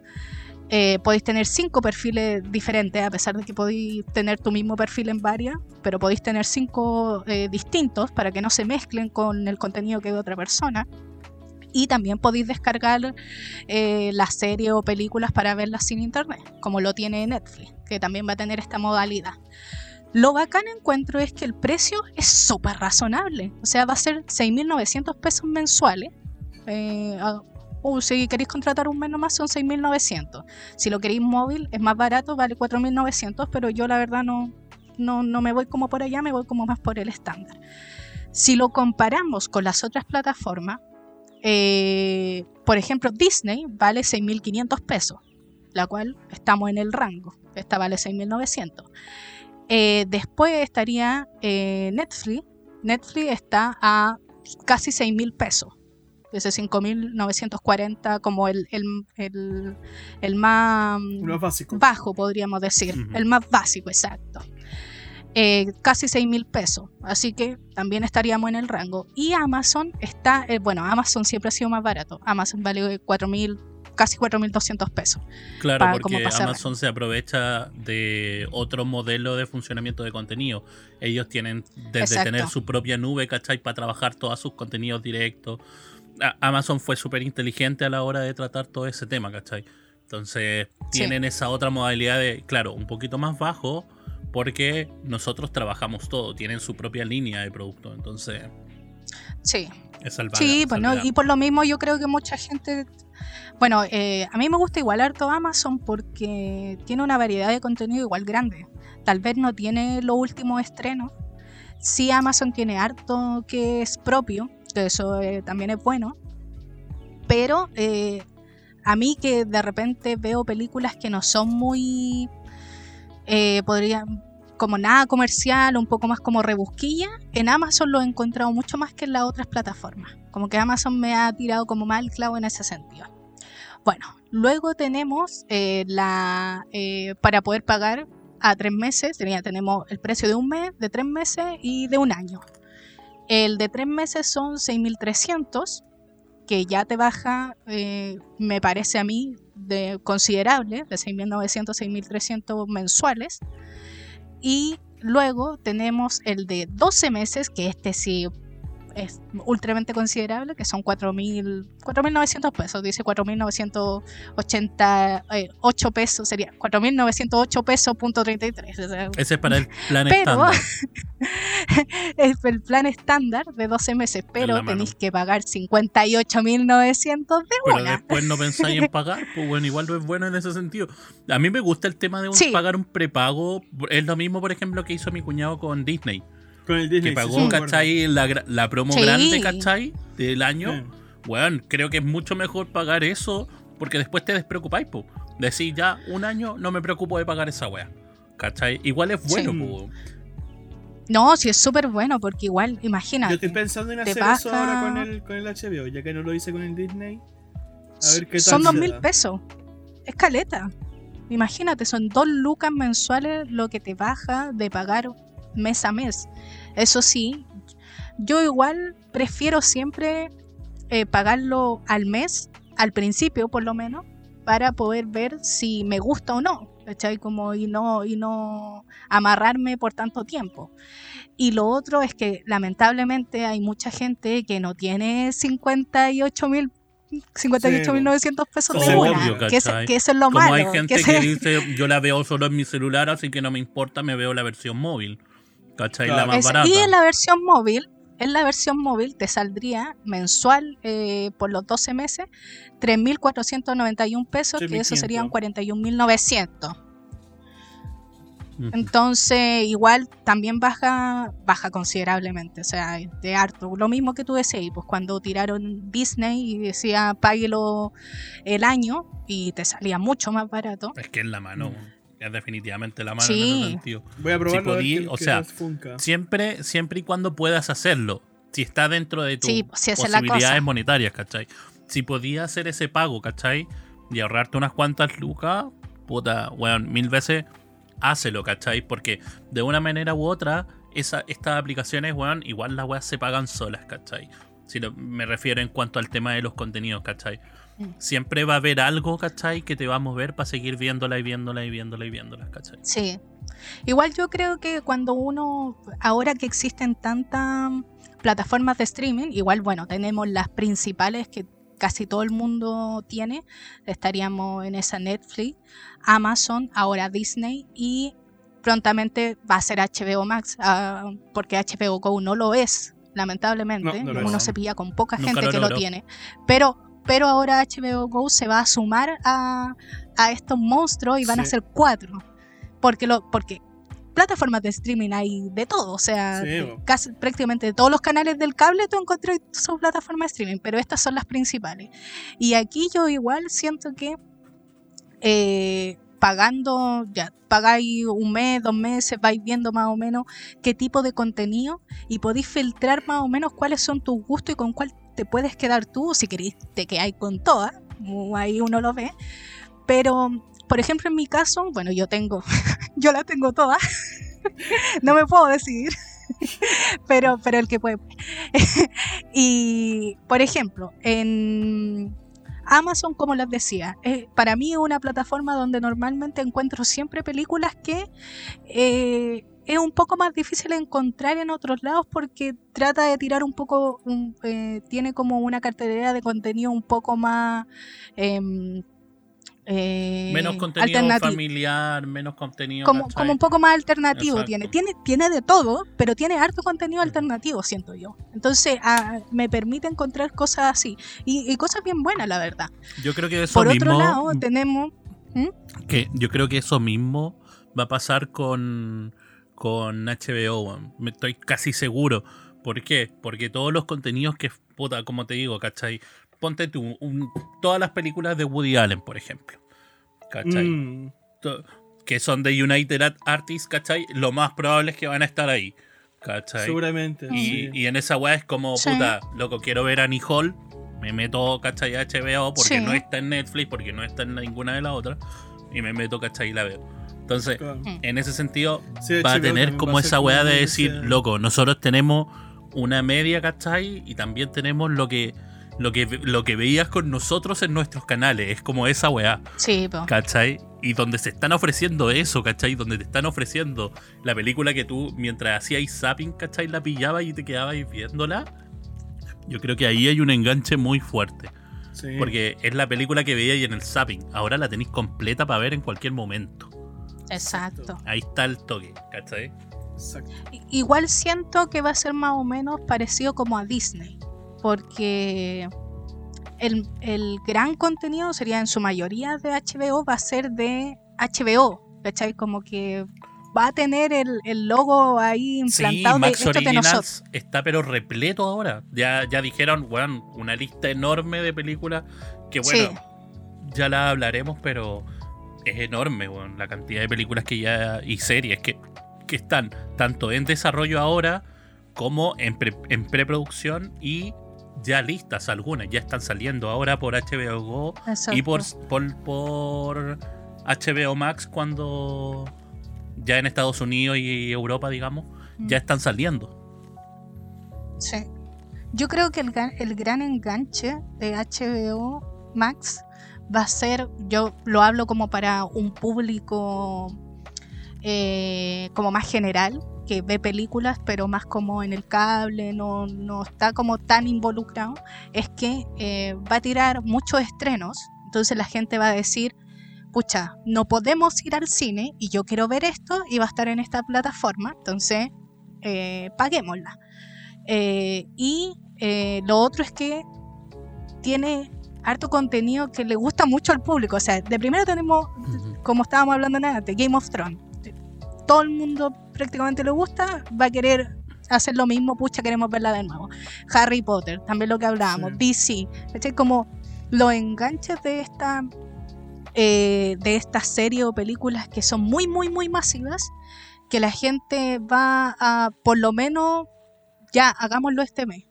Eh, podéis tener cinco perfiles diferentes, a pesar de que podéis tener tu mismo perfil en varias, pero podéis tener cinco eh, distintos para que no se mezclen con el contenido que ve otra persona. Y también podéis descargar eh, las series o películas para verlas sin internet, como lo tiene Netflix, que también va a tener esta modalidad. Lo bacán encuentro es que el precio es súper razonable. O sea, va a ser 6.900 pesos mensuales o si queréis contratar un mes nomás son 6.900. Si lo queréis móvil es más barato, vale 4.900, pero yo la verdad no, no, no me voy como por allá, me voy como más por el estándar. Si lo comparamos con las otras plataformas, eh, por ejemplo, Disney vale 6.500 pesos, la cual estamos en el rango. Esta vale 6.900. Eh, después estaría eh, Netflix. Netflix está a casi 6.000 pesos. Ese 5.940 como el, el, el, el más básico. bajo, podríamos decir. El más básico, exacto. Eh, casi 6 mil pesos. Así que también estaríamos en el rango. Y Amazon está, eh, bueno, Amazon siempre ha sido más barato. Amazon vale 4 mil, casi 4.200 pesos. Claro, porque. Amazon se aprovecha de otro modelo de funcionamiento de contenido. Ellos tienen desde Exacto. tener su propia nube, ¿cachai? Para trabajar todos sus contenidos directos. Amazon fue súper inteligente a la hora de tratar todo ese tema, ¿cachai? Entonces Sí. tienen esa otra modalidad de, claro, un poquito más bajo, porque nosotros trabajamos todo, tienen su propia línea de producto. Entonces, Sí. es salvar. Sí, pues no, y por lo mismo yo creo que mucha gente. Bueno, eh, a mí me gusta igual harto Amazon porque tiene una variedad de contenido igual grande. Tal vez no tiene los últimos estrenos. Sí, Amazon tiene harto que es propio, que eso eh, también es bueno. Pero eh, a mí que de repente veo películas que no son muy. Eh, podría, como nada comercial, un poco más como rebusquilla, en Amazon lo he encontrado mucho más que en las otras plataformas. Como que Amazon me ha tirado como mal clavo en ese sentido. Bueno, luego tenemos eh, la eh, para poder pagar a tres meses, tenemos el precio de un mes, de tres meses y de un año. El de tres meses son 6.300, que ya te baja, eh, me parece a mí, de considerable, de 6.900 a 6.300 mensuales. Y luego tenemos el de 12 meses, que este sí es ultramente considerable, que son 4.000 4.900 pesos, dice 4.988 pesos, sería 4.908 pesos punto 33. o sea, Ese es para el *laughs* plan Pero- estándar. *laughs* es el plan estándar de 12 meses, pero tenéis que pagar 58.900 de Pero una. después no pensáis en *laughs* pagar, pues bueno, igual no es bueno en ese sentido. A mí me gusta el tema de un- Sí. pagar un prepago. Es lo mismo, por ejemplo, que hizo mi cuñado con Disney. Con el Disney. Que sí, pagó, sí, ¿cachai? La, promo Sí. grande, ¿cachai? Del año. acuerdo. Bueno, creo que es mucho mejor pagar eso porque después te despreocupáis, po. Decir ya un año no me preocupo de pagar esa wea. ¿Cachai? Igual es bueno, Sí. po. No, sí es súper bueno, porque igual, Yo imagínate. estoy pensando en te hacer eso baja- ahora con el, con el HBO, ya que no lo hice con el Disney. A ver qué tal. son dos mil pesos. Es caleta. Imagínate, son dos lucas mensuales lo que te baja de pagar mes a mes. Eso sí, yo igual prefiero siempre eh, pagarlo al mes, al principio por lo menos, para poder ver si me gusta o no. ¿cachai? Como y no, y no amarrarme por tanto tiempo. Y lo otro es que lamentablemente hay mucha gente que no tiene 58 mil 58.900 pesos Sí, de obvio, una. que, eso- ¿cachai? que eso es lo Como malo. hay gente que dice, yo la veo solo en mi celular, así que no me importa, me veo la versión móvil. ¿Cachai? La Claro. más es- barata. y en la versión móvil, en la versión móvil te saldría mensual eh, por los 12 meses 3.491 pesos, que eso 3.500. serían 41.900. Ujú. Entonces, igual también baja baja considerablemente, o sea, de harto. Lo mismo que tú decías, pues cuando tiraron Disney y decía páguelo el año y te salía mucho más barato. Es que es la mano. Es definitivamente la mano Sí. en ese sentido. Voy a probarlo. a ver podí- o sea. Siempre, siempre y cuando puedas hacerlo. Si está dentro de tus Sí, posibilidades monetarias, ¿cachai? Si podías hacer ese pago, ¿cachai? Y ahorrarte unas cuantas lucas, puta, weón, mil veces hácelo, ¿cachai? Porque de una manera u otra, esa, estas aplicaciones, weón, igual las weas se pagan solas, ¿cachai? Si lo- me refiero en cuanto al tema de los contenidos, ¿cachai? Siempre va a haber algo, ¿cachai? Que te va a mover para seguir viéndola y viéndola y viéndola y viéndola, ¿cachai? Sí. Igual yo creo que cuando uno, ahora que existen tantas plataformas de streaming, igual bueno, tenemos las principales que casi todo el mundo tiene, estaríamos en esa Netflix, Amazon, ahora Disney y prontamente va a ser HBO Max, ah, porque HBO Go no lo es, lamentablemente. No, no lo Uno es. se pilla con poca Nunca gente lo que lo tiene. Pero, pero ahora HBO Go se va a sumar a, a estos monstruos y van a ser cuatro. Porque, lo, porque plataformas de streaming hay de todo. O sea, Sí, de casi, prácticamente todos los canales del cable tú encontrás su plataforma de streaming, pero estas son las principales. Y aquí yo igual siento que eh, pagando, ya, pagáis un mes, dos meses, vais viendo más o menos qué tipo de contenido y podéis filtrar más o menos cuáles son tus gustos y con cuál te puedes quedar tú, si queréis te quedáis con todas, ahí uno lo ve. Pero, por ejemplo, en mi caso, bueno, yo tengo, *laughs* yo las tengo todas, *laughs* no me puedo decidir, *laughs* pero, pero el que puede. y, por ejemplo, en Amazon, como les decía, para mí es una plataforma donde normalmente encuentro siempre películas que eh, es un poco más difícil encontrar en otros lados porque trata de tirar un poco, un- eh, tiene como una cartelera de contenido un poco más... em, eh, Menos contenido familiar, menos contenido. como, un poco más alternativo Exacto. tiene. tiene. Tiene de todo, pero tiene harto contenido alternativo, siento yo. Entonces ah, me permite encontrar cosas así. Y, y cosas bien buenas, la verdad. Yo creo que eso Por mismo. otro lado, tenemos... que yo creo que eso mismo va a pasar con, con HBO. Me estoy casi seguro. ¿Por qué? Porque todos los contenidos que, puta, como te digo, ¿cachai? Ponte tú, un- todas las películas de Woody Allen, por ejemplo. ¿Cachai? Mm, Que son de United Art- Artists, ¿cachai? Lo más probable es que van a estar ahí. ¿Cachai? seguramente. Y, sí. y en esa weá es como, Sí. puta, loco, quiero ver a Hall. Me meto, ¿cachai? A HBO porque Sí. no está en Netflix, porque no está en ninguna de las otras. Y me meto, ¿cachai? Y la veo. Entonces, Claro. Mm. en ese sentido, Sí, va a tener como esa weá de decir, loco, nosotros tenemos una media, ¿cachai? Y también tenemos lo que, lo que, lo que veías con nosotros en nuestros canales. Es como esa weá. Sí, po. ¿Cachai? Y donde se están ofreciendo eso, ¿cachai? Donde te están ofreciendo la película que tú, mientras hacíais zapping, ¿cachai? La pillabas y te quedabas viéndola. Yo creo que ahí hay un enganche muy fuerte. Sí. Porque es la película que veíais en el zapping. Ahora la tenéis completa para ver en cualquier momento. Exacto. Ahí está el toque, ¿cachai? Exacto. I- Igual siento que va a ser más o menos parecido como a Disney. Porque el, el gran contenido sería en su mayoría de HBO, va a ser de HBO. ¿Cachai? Como que va a tener el, el logo ahí Sí, implantado de Max esto es de nosotros. Está pero repleto ahora. Ya, ya dijeron, bueno, una lista enorme de películas que bueno, Sí. ya la hablaremos, pero es enorme, weón, la cantidad de películas que ya y series que, que están tanto en desarrollo ahora como en, pre- en preproducción y ya listas algunas, ya están saliendo ahora por HBO Go y por, por, por HBO Max cuando ya en Estados Unidos y Europa, digamos, Mm. ya están saliendo. Sí. Yo creo que el, el gran enganche de HBO Max va a ser, yo lo hablo como para un público eh, como más general, que ve películas, pero más como en el cable, no, no está como tan involucrado, es que eh, va a tirar muchos estrenos, entonces la gente va a decir, pucha, no podemos ir al cine y yo quiero ver esto y va a estar en esta plataforma, entonces eh, paguémosla. Eh, y eh, lo otro es que tiene harto contenido que le gusta mucho al público. O sea, de primero tenemos, como estábamos hablando antes, Game of Thrones. Todo el mundo prácticamente le gusta, va a querer hacer lo mismo, pucha, queremos verla de nuevo. Harry Potter, también lo que hablábamos, DC, ¿cachai? Como los enganches de esta eh, de estas series o películas que son muy, muy, muy masivas, que la gente va a, por lo menos, ya hagámoslo este mes.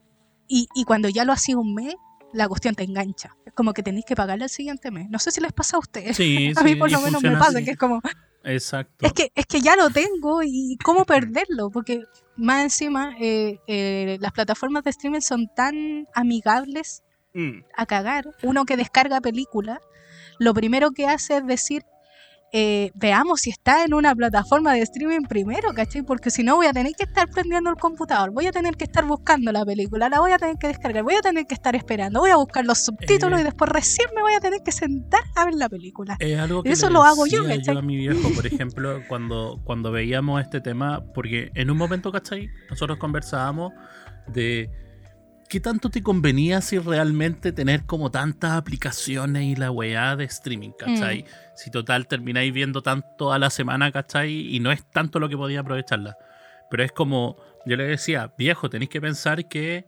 Y, y cuando ya lo hacía un mes, la cuestión te engancha. Es como que tenéis que pagarle el siguiente mes. No sé si les pasa a ustedes. Sí, *laughs* a mí sí, por lo menos me pasa, así. que es como, Exacto. es que, es que ya lo tengo y cómo perderlo, porque más encima eh, eh, las plataformas de streaming son tan amigables Mm, a cagar. Uno que descarga película, lo primero que hace es decir, eh, veamos si está en una plataforma de streaming primero, ¿cachai? Porque si no voy a tener que estar prendiendo el computador, voy a tener que estar buscando la película, la voy a tener que descargar, voy a tener que estar esperando, voy a buscar los subtítulos Eh. y después recién me voy a tener que sentar a ver la película. Es algo que Eso lo hago yo, ¿cachai? a mi viejo, por *laughs* ejemplo, cuando, cuando veíamos este tema, porque en un momento, ¿cachai? Nosotros conversábamos de qué tanto te convenía si realmente tener como tantas aplicaciones y la weá de streaming, ¿cachai? Si total termináis viendo tanto a la semana, ¿cachai? Y no es tanto lo que podía aprovecharla. Pero es como, yo le decía, viejo, tenéis que pensar que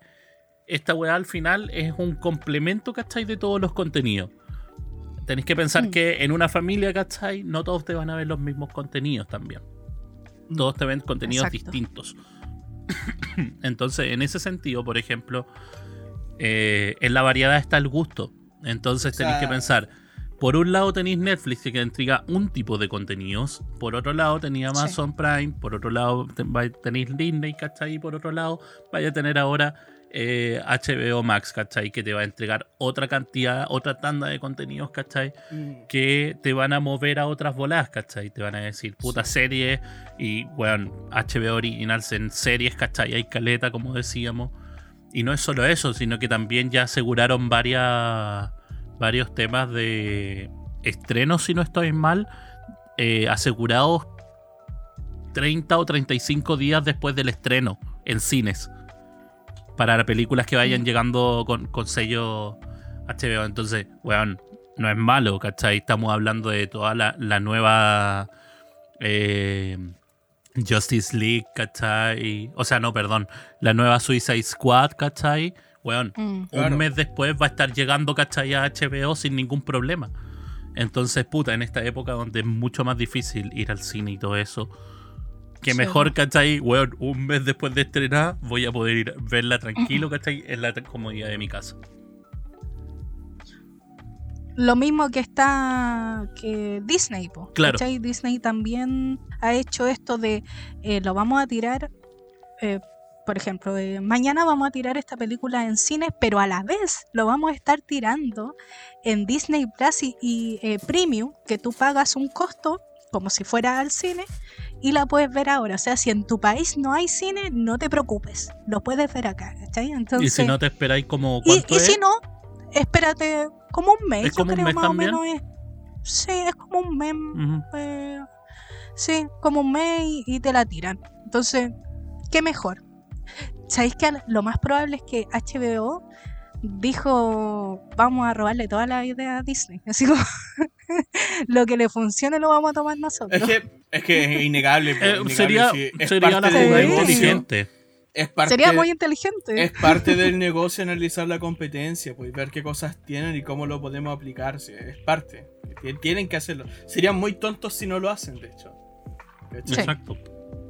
esta weá al final es un complemento, ¿cachai? De todos los contenidos. Tenéis que pensar Mm. que en una familia, ¿cachai? No todos te van a ver los mismos contenidos también. Todos te ven contenidos Exacto. distintos. *coughs* Entonces, en ese sentido, por ejemplo, eh, en la variedad está el gusto. Entonces O sea- tenéis que pensar, por un lado tenéis Netflix que te entrega un tipo de contenidos, por otro lado tenéis Sí. Amazon Prime, por otro lado tenéis Disney, ¿cachai? Y por otro lado vaya a tener ahora eh, HBO Max, ¿cachai? Que te va a entregar otra cantidad, otra tanda de contenidos, ¿cachai? Mm. que te van a mover a otras bolas, ¿cachai? Te van a decir puta serie y, bueno, HBO Originals en series, ¿cachai? Hay caleta, como decíamos. Y no es solo eso, sino que también ya aseguraron varias, varios temas de estrenos, si no estoy mal, eh, asegurados 30 o 35 días después del estreno en cines. Para películas que vayan Mm. llegando con, con sello HBO. Entonces, weón, no es malo, ¿cachai? Estamos hablando de toda la, la nueva eh, Justice League, ¿cachai? O sea, no, perdón, la nueva Suicide Squad, ¿cachai? Weón, Mm. Claro. un mes después va a estar llegando, ¿cachai? A HBO sin ningún problema. Entonces, puta, en esta época donde es mucho más difícil ir al cine y todo eso, que mejor, ¿cachai? Weón, un mes después de estrenar voy a poder ir a verla tranquilo, ¿cachai? En la comodidad de mi casa. Lo mismo que está que Disney, po, Claro. ¿cachai? Disney también ha hecho esto de eh, lo vamos a tirar, eh, por ejemplo, eh, mañana vamos a tirar esta película en cines, pero a la vez lo vamos a estar tirando en Disney Plus y, y, eh, Premium, que tú pagas un costo como si fuera al cine y la puedes ver ahora. O sea, si en tu país no hay cine, no te preocupes, lo puedes ver acá, ¿cachai? Entonces, y si no te esperáis como y, cuánto y es, si no, espérate como un mes. ¿Es yo como un creo mes más también? o menos es. Sí, es como un mes. Eh, sí, como un mes y, y te la tiran. Entonces, ¿qué mejor? ¿Sabéis que lo más probable es que HBO dijo vamos a robarle toda la idea a Disney? *laughs* Así como lo que le funcione lo vamos a tomar nosotros. Es que, es que es innegable. pues, Eh, innegable, sería sí, es sería parte jugada negocio. inteligente. Es parte, Sería muy inteligente. es parte del negocio analizar la competencia, pues ver qué cosas tienen y cómo lo podemos aplicar. sí, Es parte. Tien- Tienen que hacerlo. Serían muy tontos si no lo hacen, de hecho. ¿Cachai? Sí. Exacto.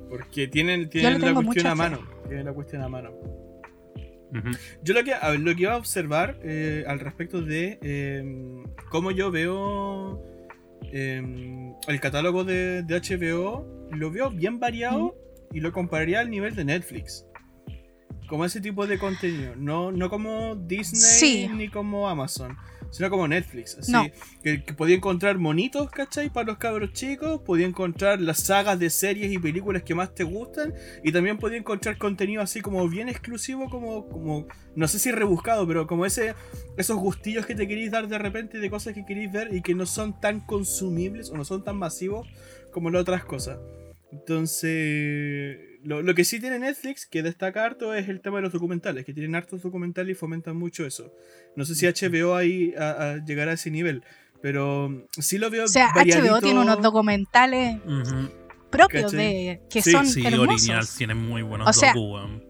Porque tienen, tienen la cuestión a mano. Tienen la cuestión a mano. Yo lo que, a ver, lo que iba a observar eh, al respecto de eh, cómo yo veo eh, el catálogo de, de HBO, lo veo bien variado y lo compararía al nivel de Netflix. Como ese tipo de contenido. No, no como Disney Sí. ni como Amazon, sino como Netflix. Así, No. que, que podía encontrar monitos, ¿cachai? Para los cabros chicos. Podía encontrar las sagas de series y películas que más te gustan. Y también podía encontrar contenido así como bien exclusivo, como, como no sé si rebuscado, pero como ese esos gustillos que te queréis dar de repente de cosas que queréis ver y que no son tan consumibles o no son tan masivos como las otras cosas. Entonces, lo, lo que sí tiene Netflix, que destaca harto, es el tema de los documentales, que tienen hartos documentales y fomentan mucho eso. No sé si HBO ahí a, a llegar a ese nivel, pero sí lo veo o sea, variadito. HBO tiene unos documentales Ujú. propios ¿Cachai? de que Sí, son Sí, hermosos. Originals tienen muy buenos O sea, docu, weón.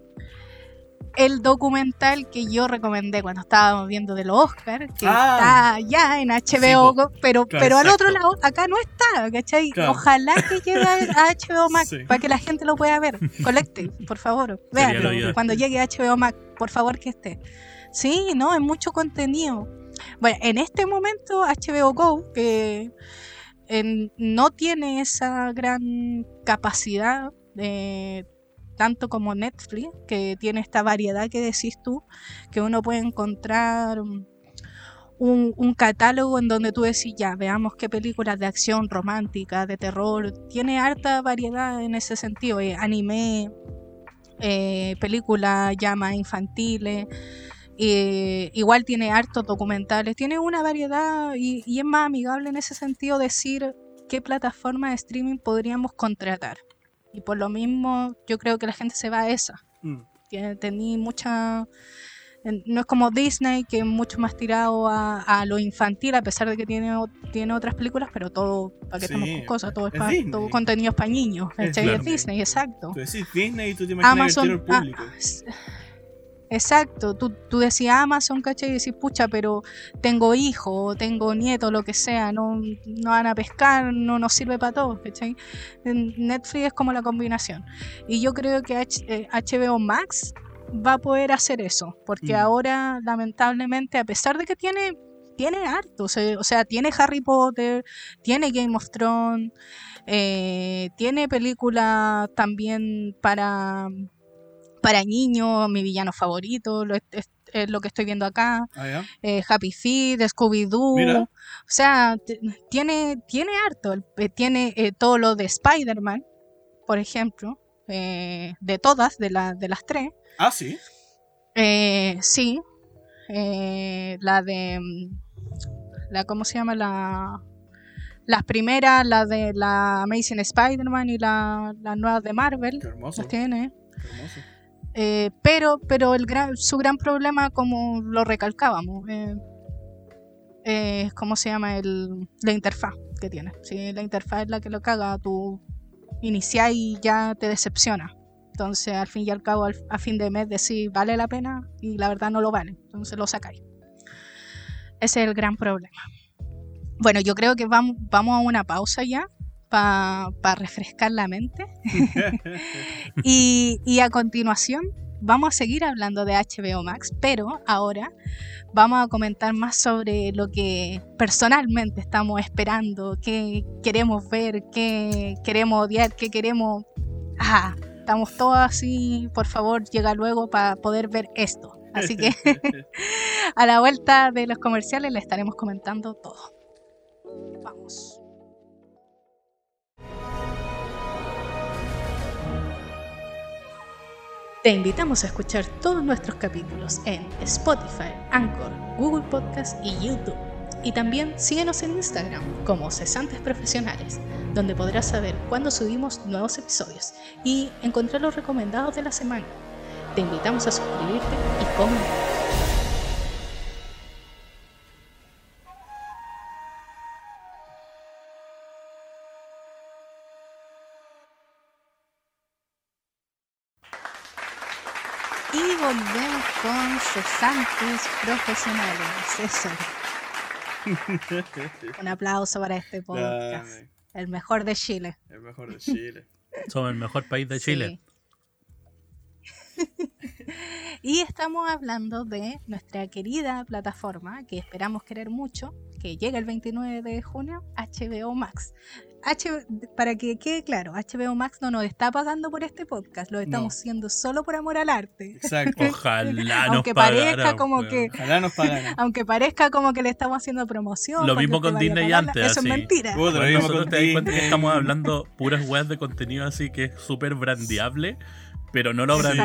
El documental que yo recomendé cuando estábamos viendo de los Oscars, que Ah. está ya en HBO, pero, Claro, pero al otro lado, acá no está, ¿cachai? Claro. Ojalá que llegue a *laughs* HBO Max Sí. para que la gente lo pueda ver. Collective, por favor, véanlo. Cuando llegue a HBO Max, por favor que esté. Sí, no, es mucho contenido. Bueno, en este momento HBO Go, que no tiene esa gran capacidad de tanto como Netflix, que tiene esta variedad que decís tú, que uno puede encontrar un, catálogo en donde tú decís, ya, veamos qué películas de acción romántica, de terror, tiene harta variedad en ese sentido, eh, anime, eh, películas ya más infantiles, eh, igual tiene hartos documentales, tiene una variedad y es más amigable en ese sentido decir qué plataforma de streaming podríamos contratar. Y por lo mismo yo creo que la gente se va a esa. Mm. que tení mucha... No es como Disney, que es mucho más tirado a, a lo infantil, a pesar de que tiene, tiene otras películas, pero todo, para que Sí, estamos con cosas, todo, es pa- todo contenido es para niños, Es Disney, exacto. Tú decís Disney y tú te imaginas Amazon. el ah, público. s- exacto, tú, tú decías Amazon, ¿cachai? Y decís, pucha, pero tengo hijo, tengo nieto, lo que sea, no, no van a pescar, no nos sirve para todo, ¿cachai? Netflix es como la combinación. Y yo creo que H- eh, HBO Max va a poder hacer eso, porque Mm. ahora, lamentablemente, a pesar de que tiene. Tiene harto, o sea, o sea, tiene Harry Potter, tiene Game of Thrones, eh, tiene película también para, para niños, mi villano favorito, lo, es, lo que estoy viendo acá, Ah, eh, Happy Feet, Scooby-Doo, o sea, tiene, tiene harto, eh, tiene eh, todo lo de Spider-Man, por ejemplo, eh, de todas, de, la, de las tres, Ah, sí. eh, sí, la de, mm, la, ¿cómo se llama? La... Las primeras, la de la Amazing Spider-Man y la, las nuevas de Marvel, Qué hermoso. las tiene. Qué hermoso. Eh, pero pero su gran problema, como lo recalcábamos, eh, es cómo se llama el, la interfaz que tiene. Si la interfaz es la que lo caga, tú inicias y ya te decepciona. Entonces, al fin y al cabo, al- a fin de mes decís vale la pena y la verdad no lo vale. Entonces lo sacáis. Ese es el gran problema. Bueno, yo creo que vamos, vamos a una pausa ya para refrescar la mente. *laughs* *laughs* Y, y a continuación vamos a seguir hablando de HBO Max, pero ahora vamos a comentar más sobre lo que personalmente estamos esperando, qué queremos ver, qué queremos odiar, qué queremos... Ah, estamos todos así, por favor, llega luego para poder ver esto. Así que *laughs* a la vuelta de los comerciales le estaremos comentando todo. Vamos. Te invitamos a escuchar todos nuestros capítulos en Spotify, Anchor, Google Podcast y YouTube. Y también síguenos en Instagram como Cesantes Profesionales, donde podrás saber cuándo subimos nuevos episodios y encontrar los recomendados de la semana. Te invitamos a suscribirte y comentar. Y volvemos con cesantes profesionales. Eso. *laughs* Un aplauso para este podcast. Dame, El mejor de Chile. El mejor de Chile. Somos el mejor país de Chile. *laughs* *laughs* Y estamos hablando de nuestra querida plataforma que esperamos querer mucho, que llega el 29 de junio, HBO Max. H para que quede claro, HBO Max no nos está pagando por este podcast, lo estamos No. haciendo solo por amor al arte. Exacto. *laughs* Ojalá nos Aunque parezca pagaran, como que- Ojalá nos pagaran. *laughs* Aunque parezca como que le estamos haciendo promoción. Lo mismo con Disney antes, Eso así. es mentira. Puta, lo nosotros con te das cuenta que estamos hablando puras weas de contenido así que es súper brandeable, pero no lo Exacto.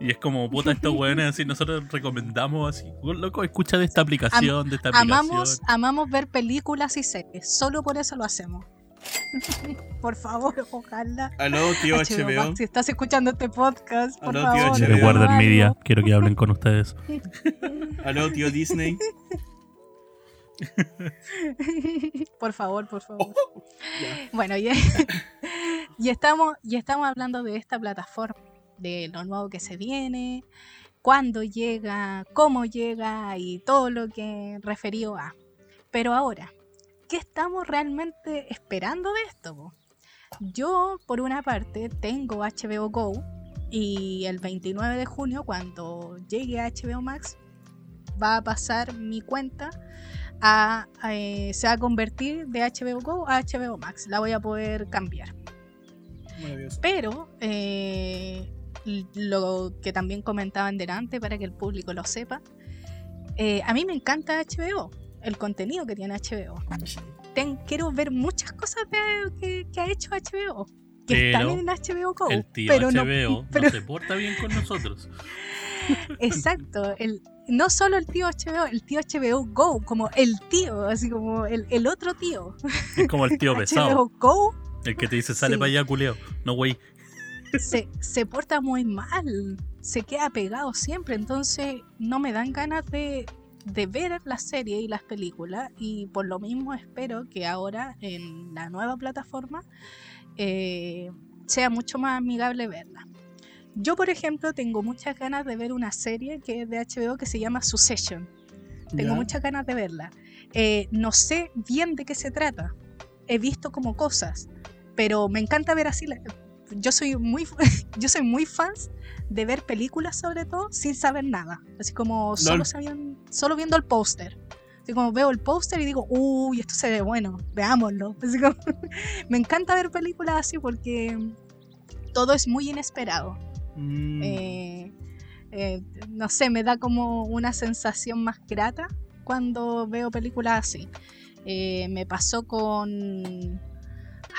Y es como, puta, estos weones así, nosotros recomendamos así. Loco, escucha de esta aplicación, de esta aplicación. Amamos, amamos ver películas y series, solo por eso lo hacemos. *laughs* por favor, ojalá. Aló, tío HBO HBO. Max, si estás escuchando este podcast, por Aló, tío favor. HBO. De HBO. Algo. Media, quiero que hablen con ustedes. *laughs* Aló, tío Disney. *laughs* por favor, por favor. Bueno, y, y estamos, y estamos hablando de esta plataforma, de lo nuevo que se viene, cuándo llega, cómo llega y todo lo que referido a. Pero ahora, ¿qué estamos realmente esperando de esto? po? Yo, por una parte, tengo HBO Go y el 29 de junio, cuando llegue a HBO Max, va a pasar mi cuenta a, eh, se va a convertir de HBO Go a HBO Max. La voy a poder cambiar. Pero eh, lo que también comentaban delante para que el público lo sepa, eh, a mí me encanta HBO, el contenido que tiene HBO. Ten- quiero ver muchas cosas de- que, que ha hecho HBO. Que están Pero en HBO Go. El tío pero HBO *laughs* no, pero- se porta bien con nosotros. *laughs* Exacto, el, no solo el tío HBO, el tío HBO Go, como el tío, así como el, el otro tío. Es como el tío *laughs* pesado. HBO Go El que te dice, sale Sí. para allá, culeo. No, güey. Se, se porta muy mal, se queda pegado siempre, entonces no me dan ganas de, de ver la serie y las películas y por lo mismo espero que ahora en la nueva plataforma eh, sea mucho más amigable verla. Yo, por ejemplo, tengo muchas ganas de ver una serie que es de HBO que se llama Succession. Tengo Ya. muchas ganas de verla. Eh, no sé bien de qué se trata. He visto como cosas, pero me encanta ver así. la- Yo soy muy, *laughs* yo soy muy fan de ver películas sobre todo sin saber nada. Así como solo, sabiendo, solo viendo el póster. Así como veo el póster y digo, uy, esto se ve bueno, veámoslo. *laughs* Así como, *laughs* me encanta ver películas así porque todo es muy inesperado. Mm, Eh, eh, no sé, me da como una sensación más grata cuando veo películas así. Eh, me pasó con...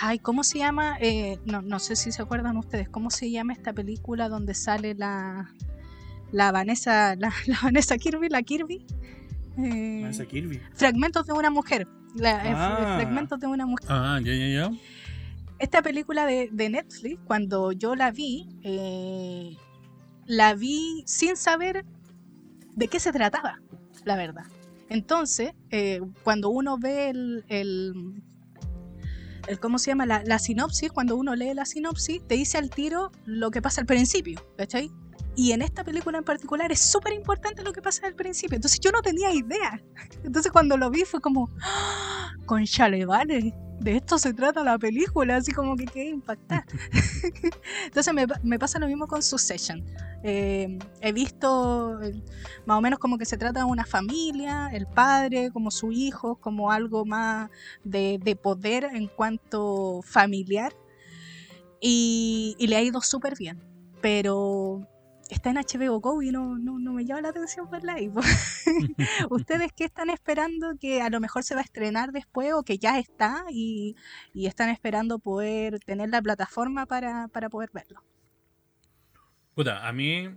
Ay, ¿cómo se llama? Eh, no, no sé si se acuerdan ustedes. ¿Cómo se llama esta película donde sale la, la Vanessa, la, *laughs* la Vanessa Kirby, la Kirby? Eh, Vanessa Kirby. fragmentos de una mujer. La- eh, Ah. Fragmentos de una mujer Ah, ya, ya, ya. esta película de, de Netflix, cuando yo la vi, eh, la vi sin saber de qué se trataba, la verdad. Entonces, eh, cuando uno ve el, el, el- ¿cómo se llama? La, la sinopsis, cuando uno lee la sinopsis, te dice al tiro lo que pasa al principio, ¿cachai? Y en esta película en particular es súper importante lo que pasa al principio. Entonces yo no tenía idea. Entonces cuando lo vi fue como, ¡Ah! con vale, de esto se trata la película, así como que quedé impactada. *laughs* Entonces me, pa- me pasa lo mismo con Succession. Eh, he visto eh, más o menos como que se trata de una familia, el padre, como su hijo, como algo más de, de poder en cuanto familiar. Y, y le ha ido súper bien. Pero está en HBO Go y no, no, no me llama la atención verla ahí. *laughs* *laughs* ¿Ustedes qué están esperando que a lo mejor se va a estrenar después o que ya está y, y están esperando poder tener la plataforma para, para poder verlo? Puta, a mí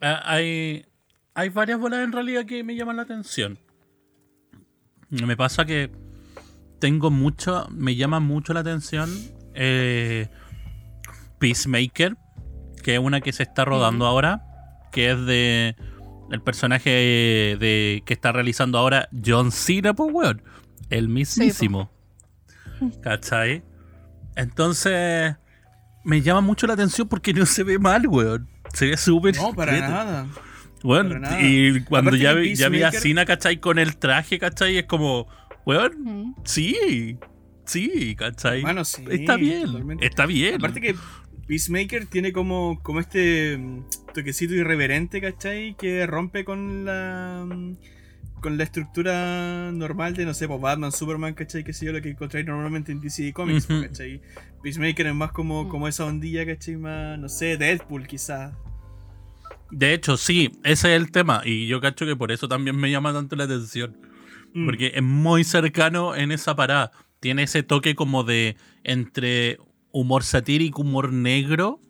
hay, hay varias bolas en realidad que me llaman la atención. Me pasa que tengo mucho, me llama mucho la atención eh, Peacemaker, que es una que se está rodando ahora, que es de el personaje de que está realizando ahora John Cena, pues weón, el mismísimo. ¿Cachai? Entonces me llama mucho la atención porque no se ve mal, weón. Se ve súper No, para nada. Bueno, Para nada. y cuando Aparte ya, vi- ya vi a Cena, ¿cachai? Con el traje, ¿cachai? Es como, weón, Mm. sí, sí, ¿cachai? Bueno, sí, está bien, totalmente. está bien. Aparte que Peacemaker tiene como, como este mm, toquecito irreverente, ¿cachai? Que rompe con la mm, con la estructura normal de, no sé, pues Batman, Superman, ¿cachai? Que sé yo, lo que encontráis normalmente en DC Comics, Ujú. ¿cachai? Peacemaker es más como, como esa ondilla, ¿cachai? Más, no sé, Deadpool quizás. De hecho, sí, ese es el tema. Y yo cacho que por eso también me llama tanto la atención. Mm. Porque es muy cercano en esa parada. Tiene ese toque como de entre humor satírico, humor negro,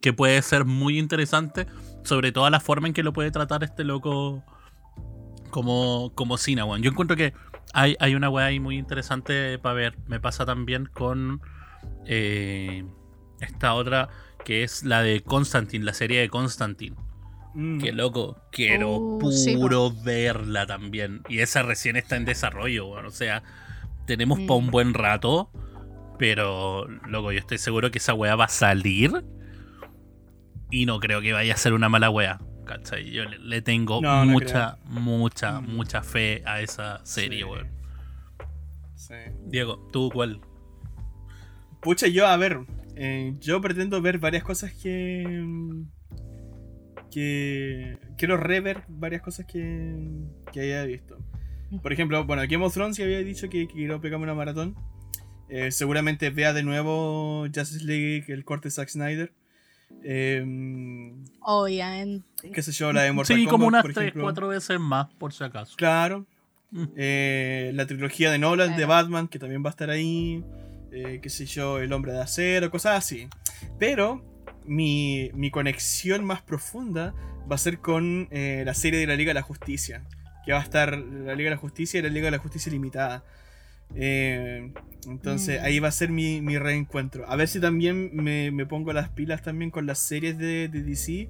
que puede ser muy interesante. Sobre todo la forma en que lo puede tratar este loco como, como weón. Yo encuentro que hay, hay una weá ahí muy interesante para ver. Me pasa también con eh, esta otra que es la de Constantine, la serie de Constantine. Mm. Qué loco, quiero Uh, sí, puro verla también. Y esa recién está en desarrollo. O sea, tenemos Mm. para un buen rato. Pero, loco, yo estoy seguro que esa weá va a salir. Y no creo que vaya a ser una mala weá. ¿Cachai? Yo le, le tengo No, no mucha, mucha, Mm. mucha fe a esa serie, Sí. weón. Sí. Diego, ¿tú cuál? Pucha, yo, a ver, eh, yo pretendo ver varias cosas que. que. Quiero rever varias cosas que. que haya visto. Por ejemplo, bueno, Game of Thrones ya había dicho que, que quiero pegarme una maratón. Eh, seguramente vea de nuevo Justice League, el corte de Zack Snyder. Eh, Obviamente. qué sé yo, la de Mortal Sí, Kombat, como unas por 3, ejemplo. 4 veces más, por si acaso. Claro. Mm. Eh, la trilogía de Nolan de. Batman, que también va a estar ahí. Eh, qué sé yo, El Hombre de Acero, cosas así. Pero mi, mi conexión más profunda va a ser con eh, la serie de la Liga de la Justicia. Que va a estar la Liga de la Justicia y la Liga de la Justicia Limitada. Eh, entonces Mm. ahí va a ser mi, mi reencuentro. A ver si también me, me pongo las pilas también con las series de, de DC.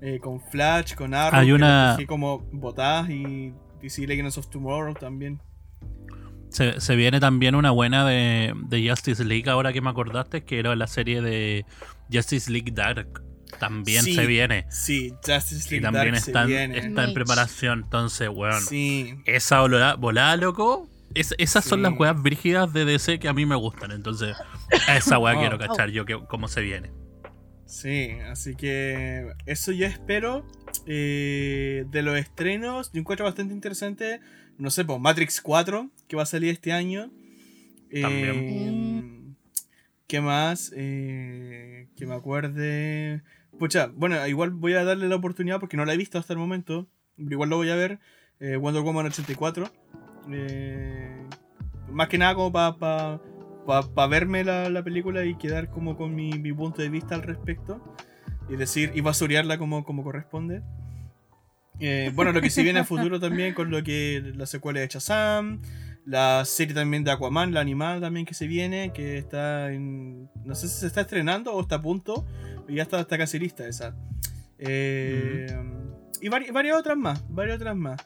eh, con Flash, con Arrow. Hay que una- dejé como botadas y DC Legends of Tomorrow también. Se, se viene también una buena de, de Justice League, ahora que me acordaste, que era la serie de Justice League Dark. También Sí. se viene. Sí, Justice Y League también Dark se está, en- viene. está en preparación. Entonces, weón. Sí, Esa volada, volada, loco. Es- esas son las weas brígidas de DC que a mí me gustan. Entonces, a esa wea Oh. *laughs* quiero cachar yo que, cómo se viene. sí, así que eso yo espero. Eh, de los estrenos, yo encuentro bastante interesante, no sé, pues Matrix 4, que va a salir este año. Eh, También. ¿Qué más? Eh, que me acuerde. Pucha, bueno, igual voy a darle la oportunidad porque no la he visto hasta el momento. Pero igual lo voy a ver. eh, Wonder Woman 84. Eh, más que nada como para pa, verme la, la película y quedar como con mi, mi punto de vista al respecto. Y decir, y basurearla como, como corresponde. Eh, bueno, lo que sí viene a futuro *laughs* también con lo que la secuela de Shazam, la serie también de Aquaman, la animada también que se viene, que está en. No sé si se está estrenando o está a punto, pero ya está, está casi lista esa. Eh, Y vari- varias otras más, varias otras más.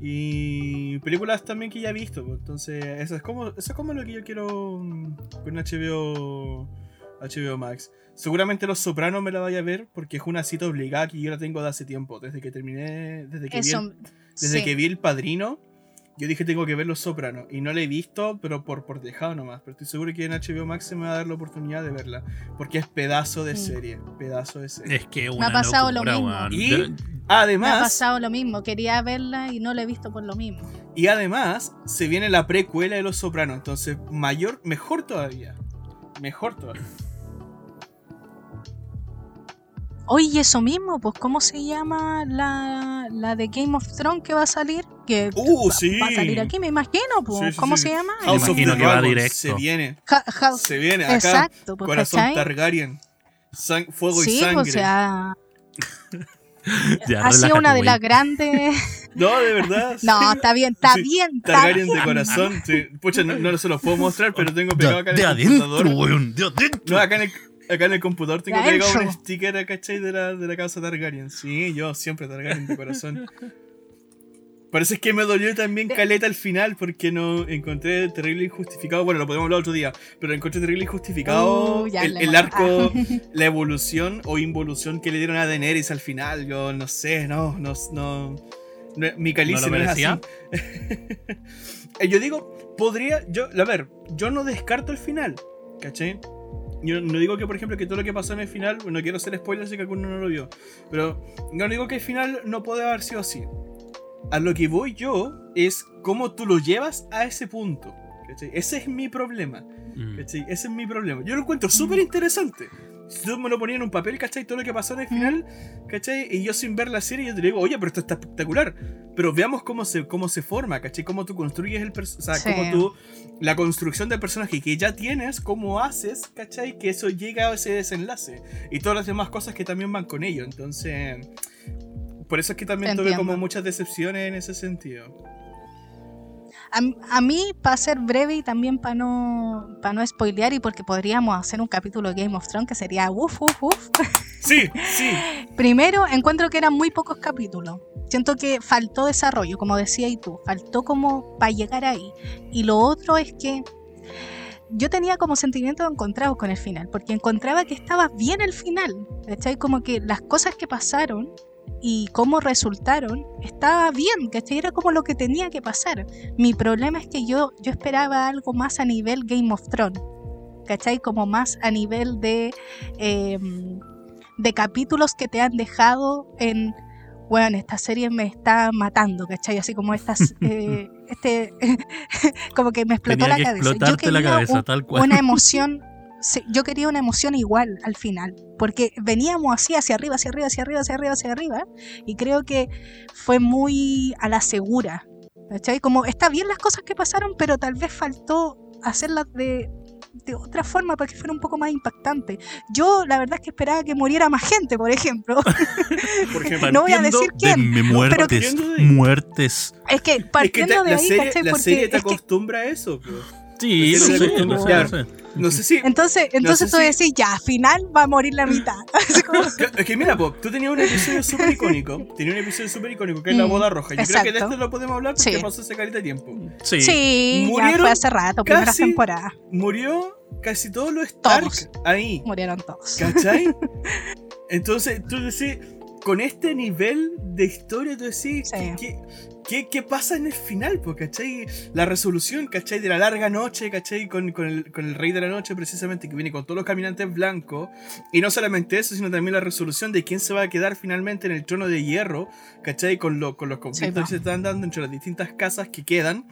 Y películas también que ya he visto, pues, entonces eso es como, eso es como lo que yo quiero mm, con HBO, HBO Max. Seguramente Los Sopranos me la vaya a ver porque es una cita obligada que yo la tengo de hace tiempo, desde que terminé, desde que vi el desde sí. que vi El Padrino, yo dije tengo que ver Los Sopranos. Y no la he visto, pero por, por dejado nomás. Pero estoy seguro que en HBO Max se me va a dar la oportunidad de verla. Porque es pedazo de serie. Pedazo de serie. Es que ha una pasado lo mismo. Y- Yo- Me Además, ha pasado lo mismo. Quería verla y no la he visto por lo mismo. y además, se viene la precuela de Los Sopranos. Entonces, mayor, mejor todavía. Mejor todavía. Oye, eso mismo, pues, ¿cómo se llama la, la de Game of Thrones que va a salir? Que Uh, va, sí. va a salir aquí, me imagino, pues. Sí, sí, ¿Cómo sí. se llama? House of imagino the que va Dragon directo. Se viene. Ja- House- Se viene acá. Exacto, pues, Corazón ¿cachai? Targaryen. Sang- fuego y Sí, sangre. pues, o sea, *laughs* ya, ha sido una de las grandes... *laughs* No, de verdad. *laughs* No, está bien, está Sí, bien, está Targaryen bien. de corazón. Sí. Pucha, no, no se los puedo mostrar, pero tengo pegado acá en de el adentro, computador. weón, de adentro. No, acá en el, acá en el computador tengo pegado un sticker, ¿cachai? De la, de la casa Targaryen. Sí, yo siempre Targaryen de corazón. *laughs* Parece es que me dolió también caleta al final porque no encontré terrible injustificado. Bueno, lo podemos hablar otro día, pero encontré terrible injustificado Uh, el, el arco, *laughs* la evolución o involución que le dieron a Daenerys al final. Yo no sé, no, no, no. no- mi calice ¿No lo no, es así. *laughs* Eh, yo digo, podría. Yo, a ver, yo no descarto el final, ¿cachai? Yo no digo que, por ejemplo, que todo lo que pasó en el final, no quiero hacer spoilers si que alguno no lo vio, pero yo no digo que el final no puede haber sido así. A lo que voy yo es cómo tú lo llevas a ese punto. ¿cachai? Ese es mi problema. Mm. Ese es mi problema. Yo lo encuentro súper interesante. Tú me lo ponías en un papel, ¿cachai? Todo lo que pasó en el final, ¿cachai? Y yo sin ver la serie, yo te digo, oye, pero esto está espectacular. Pero veamos cómo se, cómo se forma, ¿cachai? Cómo tú construyes el personaje. O sea, Sí. cómo tú. La construcción del personaje que ya tienes, cómo haces, ¿cachai? Que eso llega a ese desenlace. Y todas las demás cosas que también van con ello. Entonces. Por eso es que también tuve como muchas decepciones en ese sentido. A, a mí, para ser breve y también para no, para no spoilear y porque podríamos hacer un capítulo de Game of Thrones que sería uff, uff, uff. *laughs* Sí, sí. *laughs* Primero, encuentro que eran muy pocos capítulos. Siento que faltó desarrollo, como decía y tú, faltó como para llegar ahí. Y lo otro es que yo tenía como sentimientos encontrados con el final, porque encontraba que estaba bien el final, ¿cachai? Como que las cosas que pasaron y cómo resultaron, estaba bien, ¿cachai? Era como lo que tenía que pasar. Mi problema es que yo, yo esperaba algo más a nivel Game of Thrones, ¿cachai? Como más a nivel de... em, de capítulos que te han dejado en, bueno, esta serie me está matando, ¿cachai? Así como estas, *laughs* eh, este, *laughs* como que me explotó Tenía la que cabeza. Yo explotarte la quería cabeza, un- tal cual. una *laughs* emoción, sí, yo quería una emoción igual al final, porque veníamos así hacia arriba, hacia arriba, hacia arriba, hacia arriba, hacia arriba, y creo que fue muy a la segura, ¿cachai? Como está bien las cosas que pasaron, pero tal vez faltó hacerlas de, de otra forma para que fuera un poco más impactante. Yo la verdad es que esperaba que muriera más gente, por ejemplo. *laughs* Por ejemplo. *laughs* No voy a decir quién, de muertes, muertes. es que Es que partiendo te- de la ahí, serie, ¿cachai? la Porque serie te que- acostumbra a eso. Sí, es sé, No sé si. *laughs* Entonces, entonces sé tú si- decís, ya, al final va a morir la mitad. *laughs* Es que mira, po, tú tenías un episodio *laughs* súper icónico. Tenías un episodio súper icónico que es la Mm, boda roja. Yo creo que de exacto. este lo podemos hablar porque Sí. pasó hace caleta de tiempo. Sí. sí, ya Murieron fue hace rato, primera casi- temporada. Murió casi todos los Stark Todos. ahí. Murieron todos. ¿Cachai? Entonces, tú decís, con este nivel de historia, tú decís, Sí. ¿qué, qué, qué- pasa en el final? po, ¿Cachai? La resolución, ¿cachai? De la larga noche, ¿cachai? Con, con el, con el rey de la noche, precisamente, que viene con todos los caminantes blancos. Y no solamente eso, sino también la resolución de quién se va a quedar finalmente en el trono de hierro, ¿cachai? Con, lo- con los conflictos que se están dando entre las distintas casas que quedan.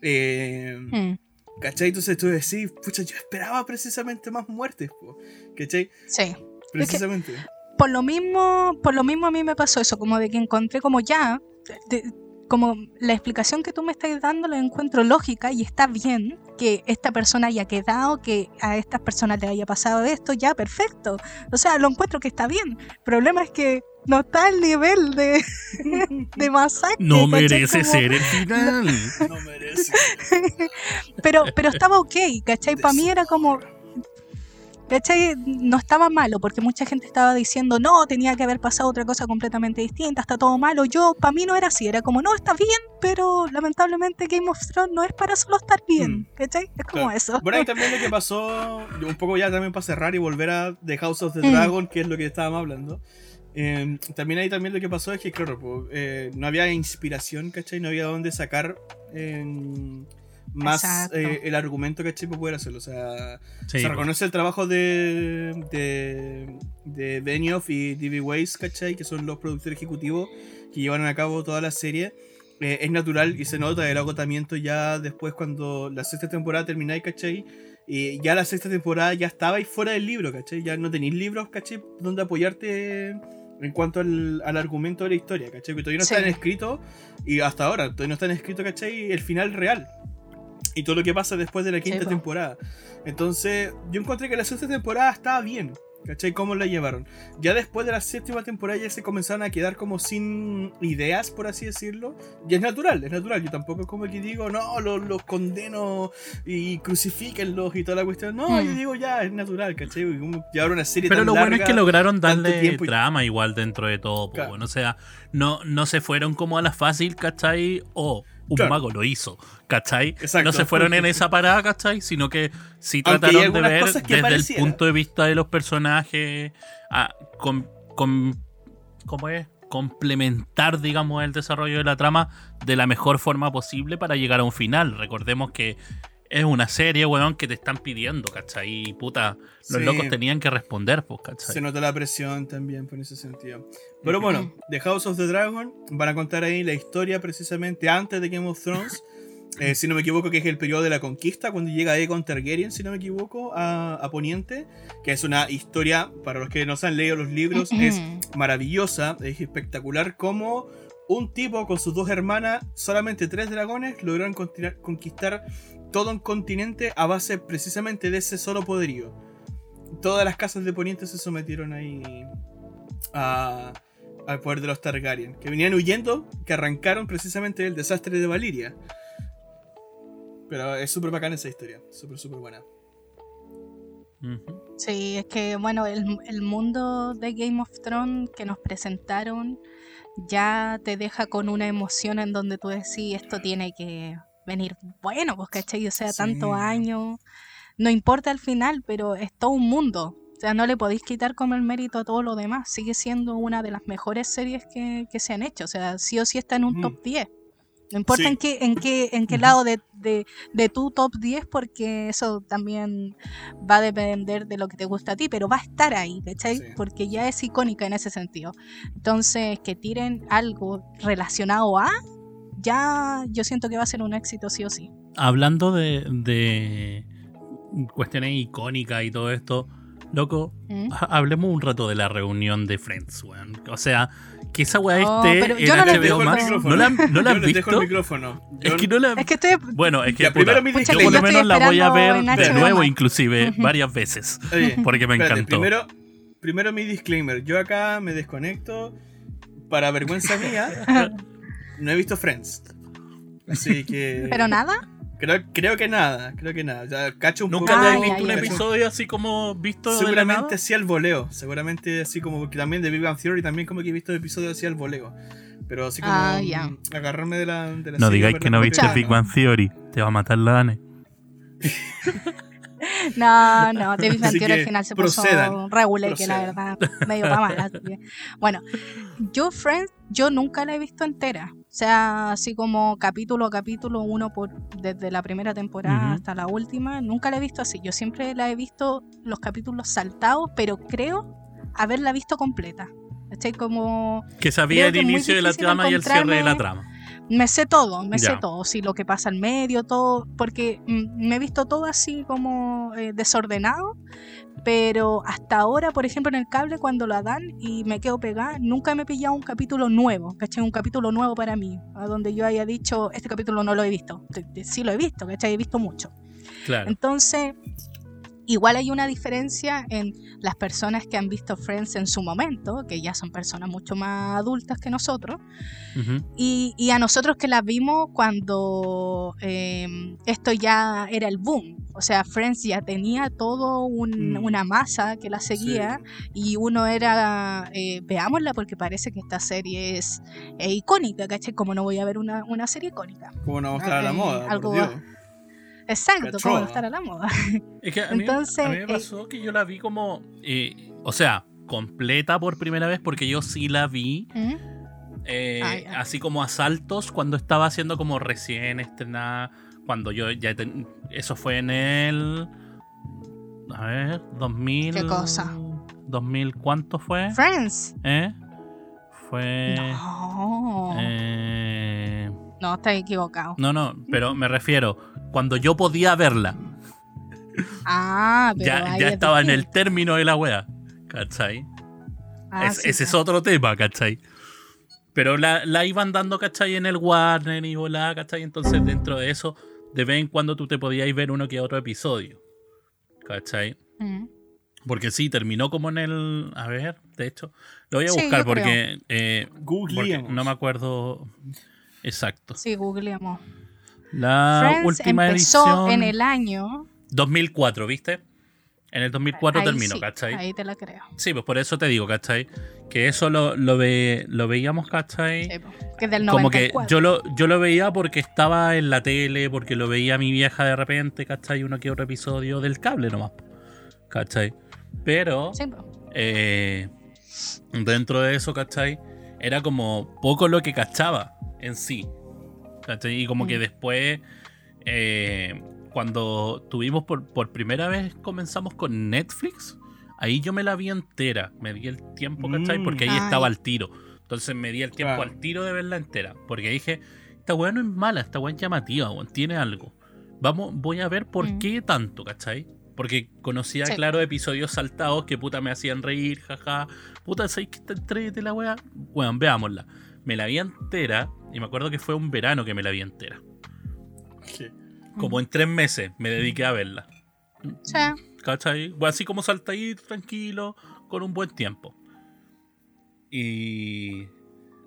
Eh, Mm, ¿Cachai? Entonces tú decís, pucha, yo esperaba precisamente más muertes, po, ¿cachai? sí. Precisamente. por lo mismo, por lo mismo a mí me pasó eso, como de que encontré como ya, de- como la explicación que tú me estás dando la encuentro lógica y está bien que esta persona haya quedado, que a estas personas le haya pasado esto, ya perfecto. O sea, lo encuentro que está bien. El problema es que no está al nivel de, *laughs* de masacre. No merece Como- ser el *laughs* final. No merece. *laughs* Pero, pero estaba ok, ¿cachai? Para mí era como, ¿cachai? No estaba malo, porque mucha gente estaba diciendo, no, tenía que haber pasado otra cosa completamente distinta, está todo malo. Yo, para mí no era así, era como, no, está bien, pero lamentablemente Game of Thrones no es para solo estar bien, Mm. ¿cachai? Es como Claro. eso. Bueno, y también lo que *laughs* pasó, un poco ya también para cerrar y volver a The House of the Mm. Dragon, que es lo que estábamos hablando. eh, también ahí también lo que pasó es que, claro, po, eh, no había inspiración, ¿cachai? No había dónde sacar eh, más eh, el argumento, ¿cachai? Para poder hacerlo. O sea, Sí, se reconoce el trabajo de, de, de Benioff y D.B. Weiss, ¿cachai? Que son los productores ejecutivos que llevaron a cabo toda la serie. Eh, es natural y se nota el agotamiento ya después cuando la sexta temporada termináis, ¿cachai? Y ya la sexta temporada ya estabais fuera del libro, ¿cachai? Ya no tenéis libros, ¿cachai? Donde apoyarte en cuanto al, al argumento de la historia, ¿cachai? Que todavía no Sí. están escritos y hasta ahora todavía no están escritos, ¿cachai? El final real. Y todo lo que pasa después de la quinta po. temporada. Entonces, yo encontré que la sexta temporada estaba bien. ¿Cachai? ¿Cómo la llevaron? Ya después de la séptima temporada ya se comenzaron a quedar como sin ideas, por así decirlo. Y es natural, es natural. Yo tampoco es como que digo, no, los, los condeno y crucifíquenlos y toda la cuestión. No, Mm. yo digo, ya, es natural, ¿cachai? Y Llevar una serie Pero tan lo bueno es que lograron darle tiempo y- trama igual dentro de todo. Claro. bueno, o sea, no, no se fueron como a la fácil, ¿cachai? O un Claro. mago lo hizo, ¿cachai? Exacto. No se fueron en esa parada, ¿cachai? Sino que sí trataron de ver desde el punto de vista de los personajes, a- con, con- ¿cómo es? complementar, digamos, el desarrollo de la trama de la mejor forma posible para llegar a un final. Recordemos que es una serie, weón, que te están pidiendo, ¿cachai? Y puta, los Sí. locos tenían que responder, pues, ¿cachai? Se nota la presión también por ese sentido. Pero bueno, The House of the Dragon van a contar ahí la historia precisamente antes de Game of Thrones. *laughs* Eh, si no me equivoco, que es el periodo de la conquista, cuando llega Aegon Targaryen, si no me equivoco, a, a Poniente, que es una historia, para los que no se han leído los libros, es maravillosa, es espectacular como un tipo con sus dos hermanas, solamente tres dragones, lograron conquistar todo un continente a base precisamente de ese solo poderío. Todas las casas de Poniente se sometieron ahí a- al poder de los Targaryen, que venían huyendo, que arrancaron precisamente del desastre de Valiria. Pero es súper bacana esa historia, súper, súper buena. Sí, es que bueno, el, el mundo de Game of Thrones que nos presentaron ya te deja con una emoción en donde tú decís esto tiene que venir bueno, pues cachai, o sea, Sí. tantos años, no importa el final, pero es todo un mundo. O sea, no le podéis quitar como el mérito a todo lo demás. Sigue siendo una de las mejores series que, que se han hecho. O sea, sí o sí está en un Mm. top 10. No importa Sí. en qué, en qué, en qué lado de, de, de tu top 10, porque eso también va a depender de lo que te gusta a ti, pero va a estar ahí, ¿cachai? Sí. Porque ya es icónica en ese sentido. Entonces, que tiren algo relacionado a, ya yo siento que va a ser un éxito sí o sí. Hablando de, de cuestiones icónicas y todo esto, loco, ¿Mm? ha- hablemos un rato de la reunión de Friends, weón. O sea, que esa weá Oh, esté pero en yo no HBO. Max. Dejo ¿No la, no la Yo has dejo visto? el micrófono. Es Yo- que no la. Es que estoy... Bueno, es que Ya, puta, primero mi Pucha, yo por yo lo menos la voy a ver de nuevo, Max. inclusive, varias veces. Oye, Porque me espérate, encantó. Primero, primero mi disclaimer. Yo acá me desconecto. Para vergüenza mía, *laughs* no he visto Friends. Así *laughs* que. Pero nada. Creo, creo que nada, creo que nada. O sea, cacho un ¿Nunca poco- has visto ay, un ay. episodio así como visto Seguramente así al voleo. Seguramente así como porque también de Big Bang Theory también como que he visto episodios así al voleo. Pero así como Ah, agarrarme de la, de la No serie, digáis que no viste. Big Bang Theory. Te va a matar la Dane. *laughs* No, no, David Ventura al que final se procedan, puso regular, que la verdad, medio pa' mal. que- Bueno, yo Friends, yo nunca la he visto entera. O sea, así como capítulo a capítulo, uno por desde la primera temporada hasta la última, nunca la he visto así. Yo siempre la he visto los capítulos saltados, pero creo haberla visto completa. Estoy como Que sabía el que inicio de la trama y el cierre de la trama. Me sé todo, me sé todo, sí, lo que pasa al medio, todo, porque mm, me he visto todo así como eh, desordenado, pero hasta ahora, por ejemplo, en el cable cuando la dan y me quedo pegada, nunca me he pillado un capítulo nuevo, ¿cachai? Un capítulo nuevo para mí, a donde yo haya dicho, este capítulo no lo he visto, sí lo he visto, ¿cachai? He visto mucho. Claro. Entonces, igual hay una diferencia en las personas que han visto Friends en su momento, que ya son personas mucho más adultas que nosotros, y, y a nosotros que las vimos cuando eh, esto ya era el boom. O sea, Friends ya tenía todo un- Mm. una masa que la seguía y uno era, eh, veámosla porque parece que esta serie es eh, icónica, ¿cachai? Como no voy a ver una, una serie icónica. Como no mostrar a la moda, algo- por Dios. Exacto, como no estar a la moda. Es que a mí, Entonces, a mí me eh, pasó que yo la vi como. eh, o sea, completa por primera vez porque yo sí la vi. ¿Mm? eh, Ah, así como asaltos cuando estaba haciendo como recién estrenada. Cuando yo ya. ten- eso fue en el. A ver, 2000. ¿Qué cosa? 2000, ¿cuánto fue? Friends. ¿Eh? Fue. No, eh, no, estás equivocado. no, no, pero me refiero. Cuando yo podía verla. Ah, pero Ya, ya es estaba en el término de la wea. ¿Cachai? Ah, Es- sí, ese es otro tema, ¿cachai? Pero la, la iban dando, ¿cachai? En el Warner y volá, ¿cachai? Entonces dentro de eso, de vez en cuando tú te podías ver uno que otro episodio. ¿Cachai? Mm. Porque sí, terminó como en el... A ver, de hecho, lo voy a Sí, buscar porque, eh, porque no me acuerdo exacto. Sí, googleamos. La Friends última empezó edición... en el año. 2004, ¿viste? En el 2004 ahí terminó, sí, ¿cachai? Ahí te la creo. Sí, pues por eso te digo, ¿cachai? Que eso lo, lo, ve, lo veíamos, ¿cachai? Sí, po, que del Como que 94. yo lo, yo lo veía porque estaba en la tele, porque lo veía mi vieja de repente, ¿cachai? Uno que otro episodio del cable nomás. ¿Cachai? Pero Sí, eh, dentro de eso, ¿cachai? Era como poco lo que cachaba en sí. ¿Cachai? Y como que Mm. después, eh, cuando tuvimos por, por primera vez, comenzamos con Netflix. Ahí yo me la vi entera, me di el tiempo, ¿cachai? Mm. Porque ahí Ah, estaba al tiro. Entonces me di el tiempo Claro. al tiro de verla entera. Porque dije, esta weá no es mala, esta weá es llamativa, weón, tiene algo. Vamos, voy a ver por Mm. qué tanto, ¿cachai? Porque conocía, Sí. claro, episodios saltados que puta me hacían reír, jaja. Puta, ¿sabes que está entrete la weá? Weón, veámosla. Me la vi entera y me acuerdo que fue un verano que me la vi entera. Sí. Como en tres meses me dediqué a verla. Sí. ¿Cachai? Bueno, Así como saltadito, tranquilo, con un buen tiempo. Y.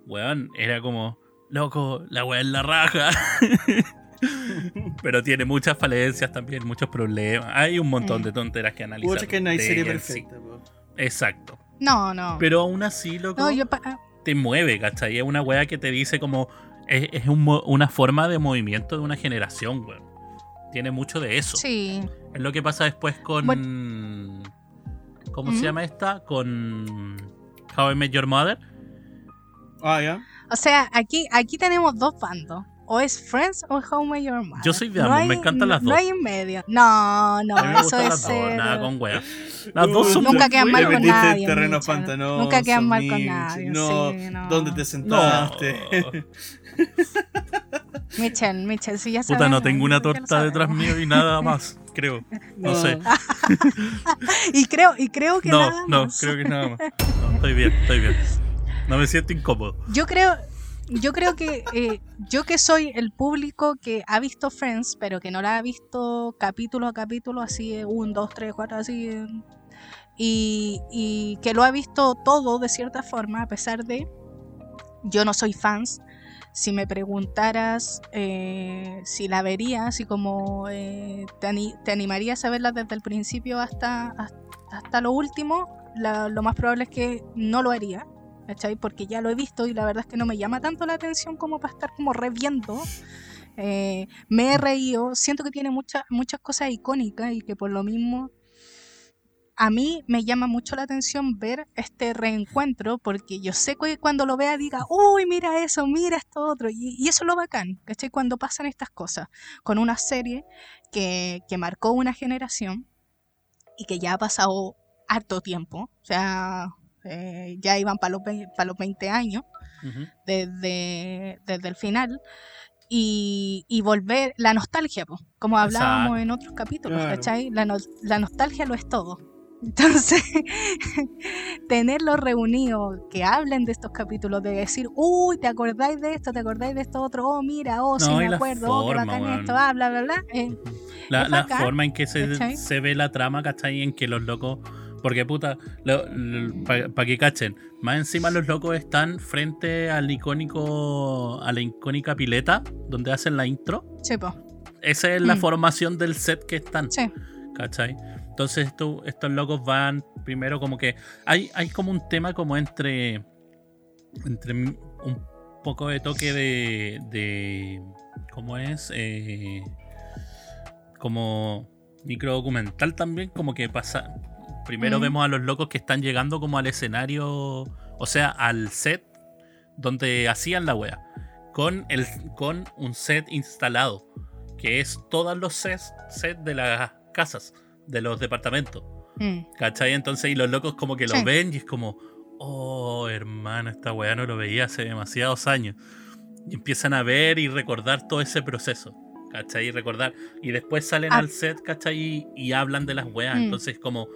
Weón, era como. Loco, la weá es la raja. *laughs* Pero tiene muchas falencias también, muchos problemas. Hay un montón de tonteras que analizar. Pucha que no hay serie sí. perfecta, po. Exacto. No, no. Pero aún así, loco, no, yo pa- te mueve, ¿cachai? Es una weá que te dice como. Es, es un una forma de movimiento de una generación, weón. Tiene mucho de eso. sí. Es lo que pasa después con. ¿Cómo se ¿Mm? llama esta? Con. How I Met Your Mother. Ah, ya. O sea, aquí, aquí tenemos dos bandos. O es Friends o Met Your Mother. Yo soy de No ambos, hay- me encantan las No dos. hay en medio. No, no, a mí me eso es las dos, ser- nada con wea. Las dos son Nunca quedan mal con nadie, terreno pantanoso. Nunca quedan mal con nadie, No, sí, no. ¿dónde te No. sentaste? Michelle, Michelle, si ya Puta, sabemos, no tengo una torta detrás mío y nada más, creo. No, sé. *laughs* Y creo, y creo que No, nada no, creo que nada más. No, estoy bien, estoy bien. No me siento incómodo. Yo creo, yo creo que eh, yo que soy el público que ha visto Friends, pero que no la ha visto capítulo a capítulo, así un, dos, tres, cuatro, así, y, y que lo ha visto todo de cierta forma, a pesar de yo no soy fans. si me preguntaras eh, si la verías, si como eh, te, ani- animarías a verla desde el principio hasta, hasta, hasta lo último, la- lo más probable es que no lo haría. ¿Cachai? Porque ya lo he visto y la verdad es que no me llama tanto la atención como para estar como reviendo. Eh, me he reído, siento que tiene muchas muchas cosas icónicas y que por lo mismo a mí me llama mucho la atención ver este reencuentro porque yo sé que cuando lo vea diga, uy, mira eso, mira esto otro. Y, y eso es lo bacán, ¿cachai? Cuando pasan estas cosas con una serie que, que marcó una generación y que ya ha pasado harto tiempo, o sea, eh, ya iban para los, vei- pa' los 20 años desde, desde el final. Y, y volver, la nostalgia, po, como hablábamos Exacto. en otros capítulos, Claro. ¿cachai? La, no- la nostalgia lo es todo. *laughs* Entonces, tenerlos reunidos, que hablen de estos capítulos, de decir, uy, ¿te acordáis de esto? ¿Te acordáis de esto otro? Oh, mira, oh, sí No, me acuerdo, oh, qué forma, bacán esto, ah, bla, bla, bla. Eh, La, Es la bacán, forma en que se, se ve la trama, ¿cachai? En que los locos. Porque puta, para que cachen, más encima los locos están frente al icónico. a la icónica pileta donde hacen la intro. sí, po, Esa es la Mm. formación del set que están. sí. ¿Cachai? Entonces esto- estos locos van primero como que. Hay, hay como un tema como entre. Entre un poco de toque de. de ¿Cómo es? Eh, como microdocumental también. Como que pasa. Primero Mm. vemos a los locos que están llegando como al escenario. O sea, al set donde hacían la wea. Con, el, con un set instalado. Que es todos los sets, sets de las casas, de los departamentos. Mm, ¿Cachai? Entonces, y los locos como que lo Sí. ven y es como, oh, hermano, esta weá no lo veía hace demasiados años. Y empiezan a ver y recordar todo ese proceso. ¿Cachai? Y recordar. Y después salen Ah. al set, ¿cachai? Y, y hablan de las weas. Mm. Entonces, como.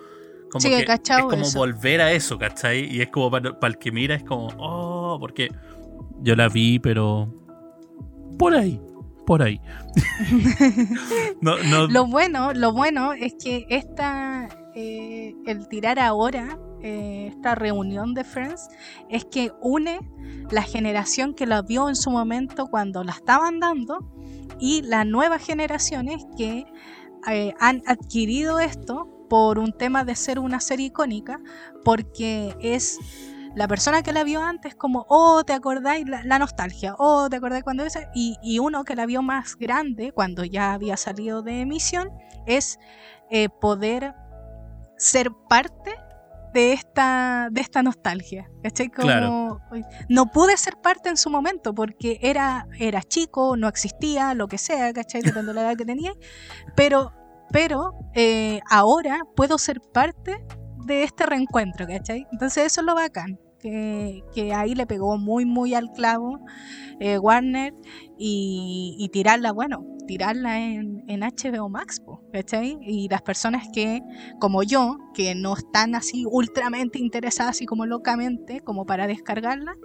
Como Sí, he que es como eso. volver a eso, ¿cachai? Y es como para, para el que mira, es como, oh, porque yo la vi, pero. Por ahí, por ahí. *laughs* *laughs* no, no, Lo bueno, lo bueno es que esta, eh, el tirar ahora, eh, esta reunión de Friends, es que une la generación que la vio en su momento cuando la estaban dando y las nuevas generaciones que eh, han adquirido esto por un tema de ser una serie icónica, porque es la persona que la vio antes como, oh, ¿te acordáis? La, la nostalgia, oh, ¿te acordáis cuando esa? Y, y uno que la vio más grande, cuando ya había salido de emisión, es eh, poder ser parte de esta, de esta nostalgia. ¿cachai? Como, Claro. No pude ser parte en su momento porque era, era chico, no existía, lo que sea, ¿cachai? Depende de la edad que tenía. Pero, pero eh, ahora puedo ser parte de este reencuentro, ¿cachai? Entonces eso es lo bacán. Que, ahí le pegó muy, muy al clavo eh, Warner y, y tirarla, bueno, tirarla en, HBO Max, ¿cachai? Y las personas que, como yo, que no están así ultramente interesadas, así como locamente, como para descargarla,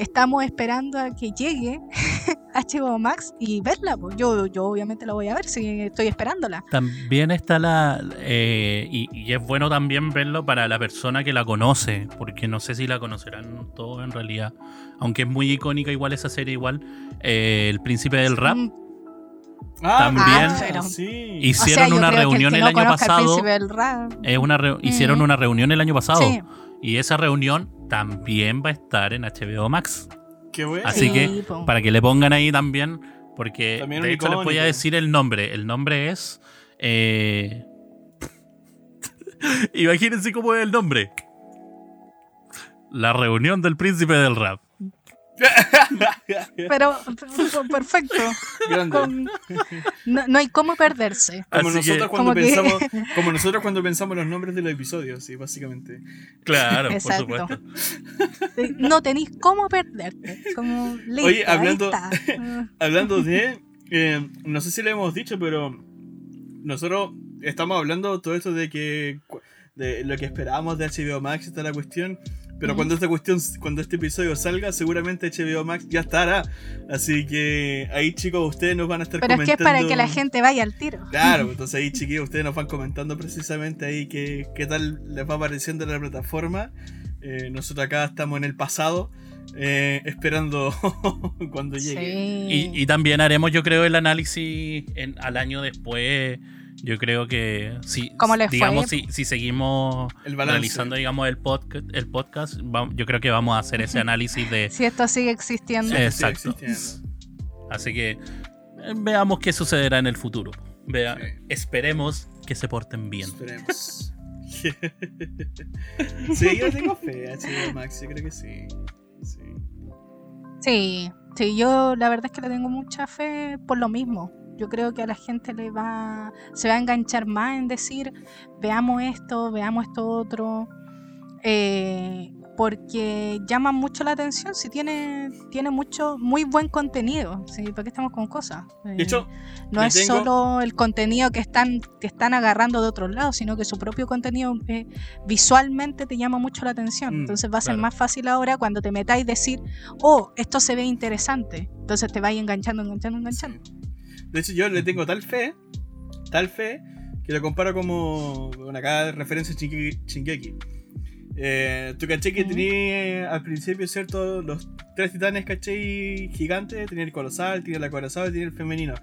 estamos esperando a que llegue *laughs* HBO Max y verla. Pues yo, yo obviamente la voy a ver, si estoy esperándola. También está la. eh, y, y es bueno también verlo para la persona que la conoce, porque no sé si la conocerán todos en realidad. Aunque es muy icónica, igual esa serie, igual. eh, el Príncipe del Rap. Mm, También- Ah, pero- Hicieron una reunión el no año pasado. Príncipe del Rap, Es una re- Hicieron una reunión el año pasado. sí, Y esa reunión también va a estar en HBO Max. Qué bueno. Así sí, que. Para que le pongan ahí también. Porque También de hecho les voy a decir el nombre. El nombre es. eh, *laughs* Imagínense cómo es el nombre. La reunión del príncipe del rap. Pero perfecto. Grande. con- no, no hay cómo perderse. Como nosotros, que- cuando Como que- pensamos, como nosotros cuando pensamos los nombres de los episodios, sí, básicamente. Claro, Exacto. por supuesto. No tenéis cómo perderte. Como, listo, Oye, hablando- *laughs* Hablando de. eh, no sé si le hemos dicho, pero. Nosotros estamos hablando todo esto de que. de lo que esperábamos de HBO Max y toda la cuestión. Pero cuando esta cuestión, cuando este episodio salga, seguramente HBO Max ya estará. Así que ahí, chicos, ustedes nos van a estar Pero es que comentando. es para que la gente vaya al tiro. Claro, *laughs* entonces ahí chiquillos, ustedes nos van comentando precisamente ahí qué, qué tal les va pareciendo la plataforma. Eh, nosotros acá estamos en el pasado eh, esperando *laughs* cuando llegue. Sí. Y, y también haremos, yo creo, el análisis en- al año después. Yo creo que si, ¿Cómo les fue? digamos, si, si seguimos El balance. realizando, digamos, el podcast, el podcast va- yo creo que vamos a hacer ese *laughs* análisis de. Si esto sigue existiendo. Exacto. existiendo. Así que eh, veamos qué sucederá en el futuro. Vea, Sí. Esperemos que se porten bien. Esperemos. *laughs* sí, yo tengo fe, HBO Max, yo creo que sí. sí. Sí, sí, yo la verdad es que le tengo mucha fe por lo mismo. Yo creo que a la gente le va, se va a enganchar más en decir, veamos esto, veamos esto otro, eh, porque llama mucho la atención, si tiene, tiene mucho, muy buen contenido, ¿sí? ¿Para qué estamos con cosas? De Eh, hecho, no es tengo- solo el contenido que están, que están agarrando de otros lados, sino que su propio contenido eh, visualmente te llama mucho la atención. Mm, Entonces va a ser claro. más fácil ahora cuando te metáis decir, oh, esto se ve interesante. Entonces te vais enganchando, enganchando, enganchando. Sí. De hecho, yo le tengo tal fe, tal fe, que lo comparo como con acá referencia a Shingeki. Eh, tú caché que tenía al principio, ¿cierto? Los tres titanes, caché gigantes. Tenía el colosal, tenía el acorazado y tenía el femenino.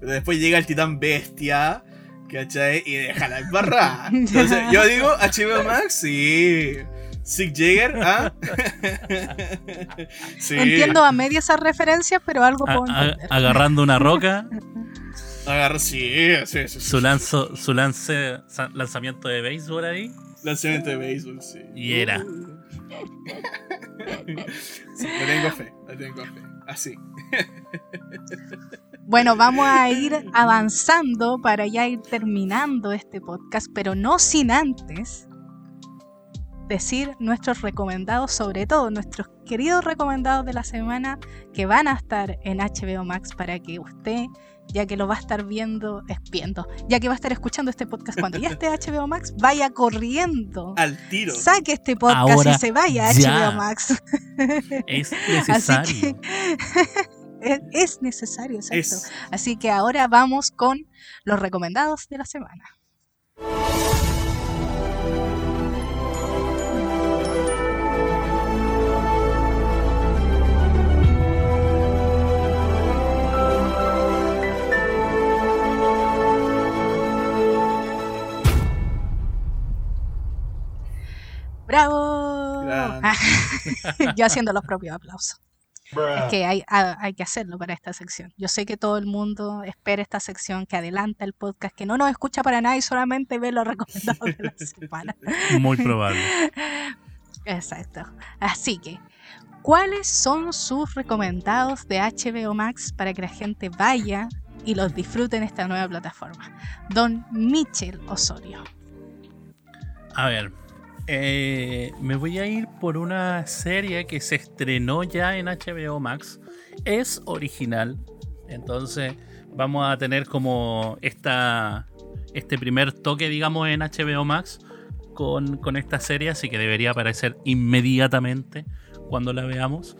Pero después llega el titán bestia, ¿cachai? Y deja la *laughs* embarrada. Entonces, yo digo, HBO Max, sí. Sig Jagger, *laughs* ¿ah? *laughs* sí. Entiendo a media esas referencias, pero algo A- puedo a- entender. agarrando una roca, *laughs* Agarra, sí, sí, sí, su, lanzo, su lance, lanzamiento de béisbol ahí. Lanzamiento de béisbol, sí. Y era. Sí, le tengo fe, le tengo fe. Así. Bueno, vamos a ir avanzando para ya ir terminando este podcast, pero no sin antes decir nuestros recomendados, sobre todo nuestros queridos recomendados de la semana que van a estar en HBO Max para que usted, ya que lo va a estar viendo, es viendo, ya que va a estar escuchando este podcast cuando ya esté HBO Max, vaya corriendo. Al tiro. Saque este podcast Ahora y se vaya a ya. HBO Max. *laughs* Es Así necesario. *laughs* es necesario, exacto. Es. Así que ahora vamos con los recomendados de la semana. ¡Bravo! *laughs* Yo haciendo los propios aplausos. Es que hay, ha- hay que hacerlo para esta sección. Yo sé que todo el mundo espera esta sección, que adelanta el podcast, que no nos escucha para nada y solamente ve los recomendados de la *laughs* semana. Muy probable. Exacto. Así que, ¿cuáles son sus recomendados de HBO Max para que la gente vaya y los disfrute en esta nueva plataforma? Don Michel Osorio. A ver, eh, me voy a ir por una serie que se estrenó ya en HBO Max. Es original, entonces vamos a tener como esta, este primer toque, digamos, en HBO Max con, con esta serie, así que debería aparecer inmediatamente cuando la veamos.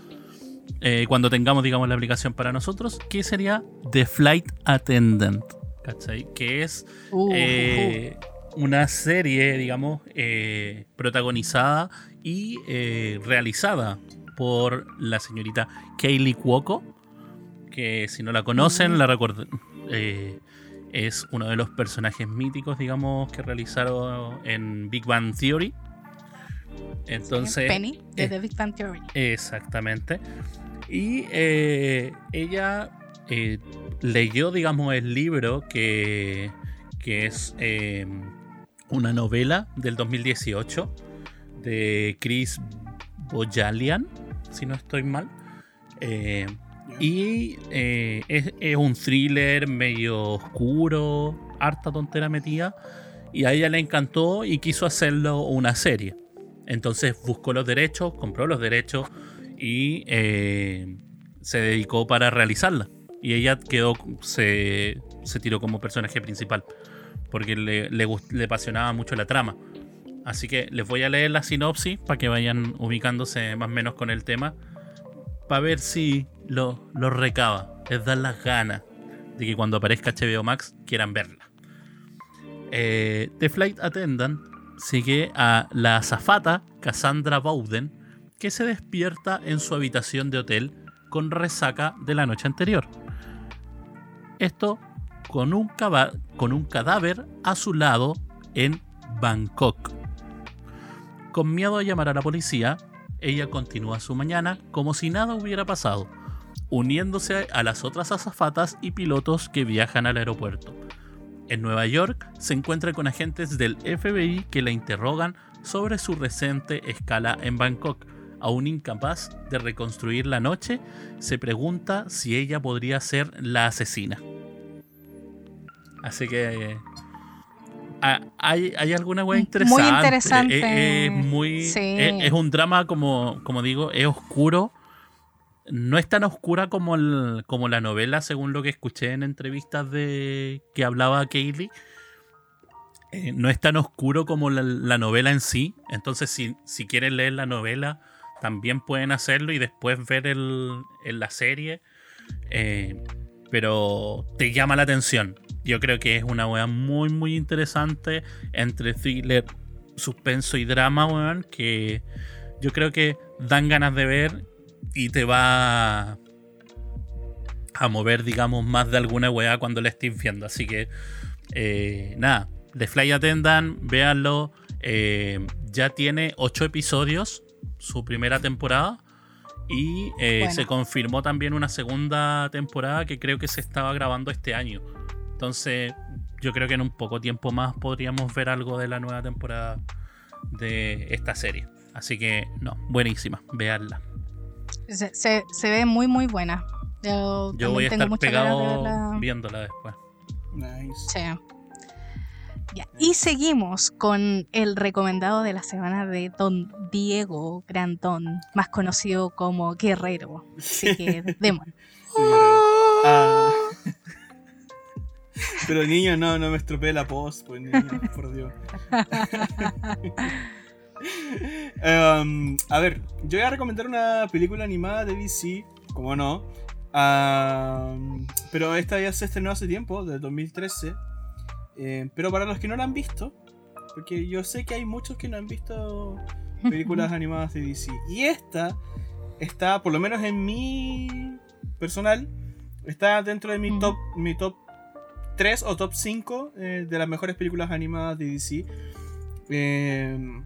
eh, cuando tengamos, digamos, la aplicación para nosotros, que sería The Flight Attendant, ¿cachai? Que es Uh, eh, una serie, digamos, eh, protagonizada y eh, realizada por la señorita Kaylee Cuoco, que si no la conocen, Mm. la recuerden. eh, es uno de los personajes míticos, digamos, que realizaron en Big Bang Theory. Entonces, Penny de eh, The Big Bang Theory. Exactamente. Y ella leyó, digamos, el libro que, que es una novela del 2018 de Chris Bojalian, si no estoy mal. Eh, y eh, es, es un thriller medio oscuro, harta tontera metida. Y a ella le encantó y quiso hacerlo una serie. Entonces buscó los derechos, compró los derechos y eh, se dedicó para realizarla. Y ella quedó, se, se tiró como personaje principal. Porque le, le, le apasionaba mucho la trama. Así que les voy a leer la sinopsis para que vayan ubicándose más o menos con el tema. Para ver si lo, lo recaba. Les dan las ganas de que cuando aparezca HBO Max quieran verla. Eh, The Flight Attendant sigue a la azafata Cassandra Bowden, que se despierta en su habitación de hotel con resaca de la noche anterior. Esto con un, cadáver a su lado en Bangkok. Con miedo a llamar a la policía, ella continúa su mañana como si nada hubiera pasado, uniéndose a las otras azafatas y pilotos que viajan al aeropuerto. En Nueva York se encuentra con agentes del FBI que la interrogan sobre su reciente escala en Bangkok. Aún incapaz de reconstruir la noche, se pregunta si ella podría ser la asesina. Así que hay, hay alguna wea interesante. Muy interesante. Es, muy, es, un drama, como, como digo, es oscuro. No es tan oscura como, el, como la novela, según lo que escuché en entrevistas de que hablaba Kaylee. Eh, no es tan oscuro como la, novela en sí. Entonces, si, si, quieren leer la novela, también pueden hacerlo y después ver el, en la serie. Eh, pero te llama la atención. Yo creo que es una weá muy, muy interesante entre thriller, suspenso y drama, weón, que yo creo que dan ganas de ver y te va a mover, digamos, más de alguna weá cuando la estés viendo. Así que, eh, nada, The Fly Attendant, véanlo. Eh, ya tiene ocho episodios, su primera temporada. Y eh, se confirmó también una segunda temporada que creo que se estaba grabando este año. Entonces, yo creo que en un poco tiempo más podríamos ver algo de la nueva temporada de esta serie. Así que, no, buenísima, veanla. Se, ve muy, muy buena. Yo, voy a estar pegado viéndola después. Nice. Y seguimos con el recomendado de la semana de Don Diego Grantón, más conocido como Guerrero. Así que, *laughs* demos. Ah. *laughs* Pero niño, no, no me estropee la post, pues niño, por Dios. *laughs* Em, a ver, yo voy a recomendar una película animada de DC, como no. pero esta ya se estrenó hace tiempo, de 2013. Em, pero para los que no la han visto, porque yo sé que hay muchos que no han visto películas *laughs* animadas de DC. Y esta está, por lo menos en mi personal, está dentro de mi top, mi top 3 o top 5 eh, de las mejores películas animadas de DC. Em,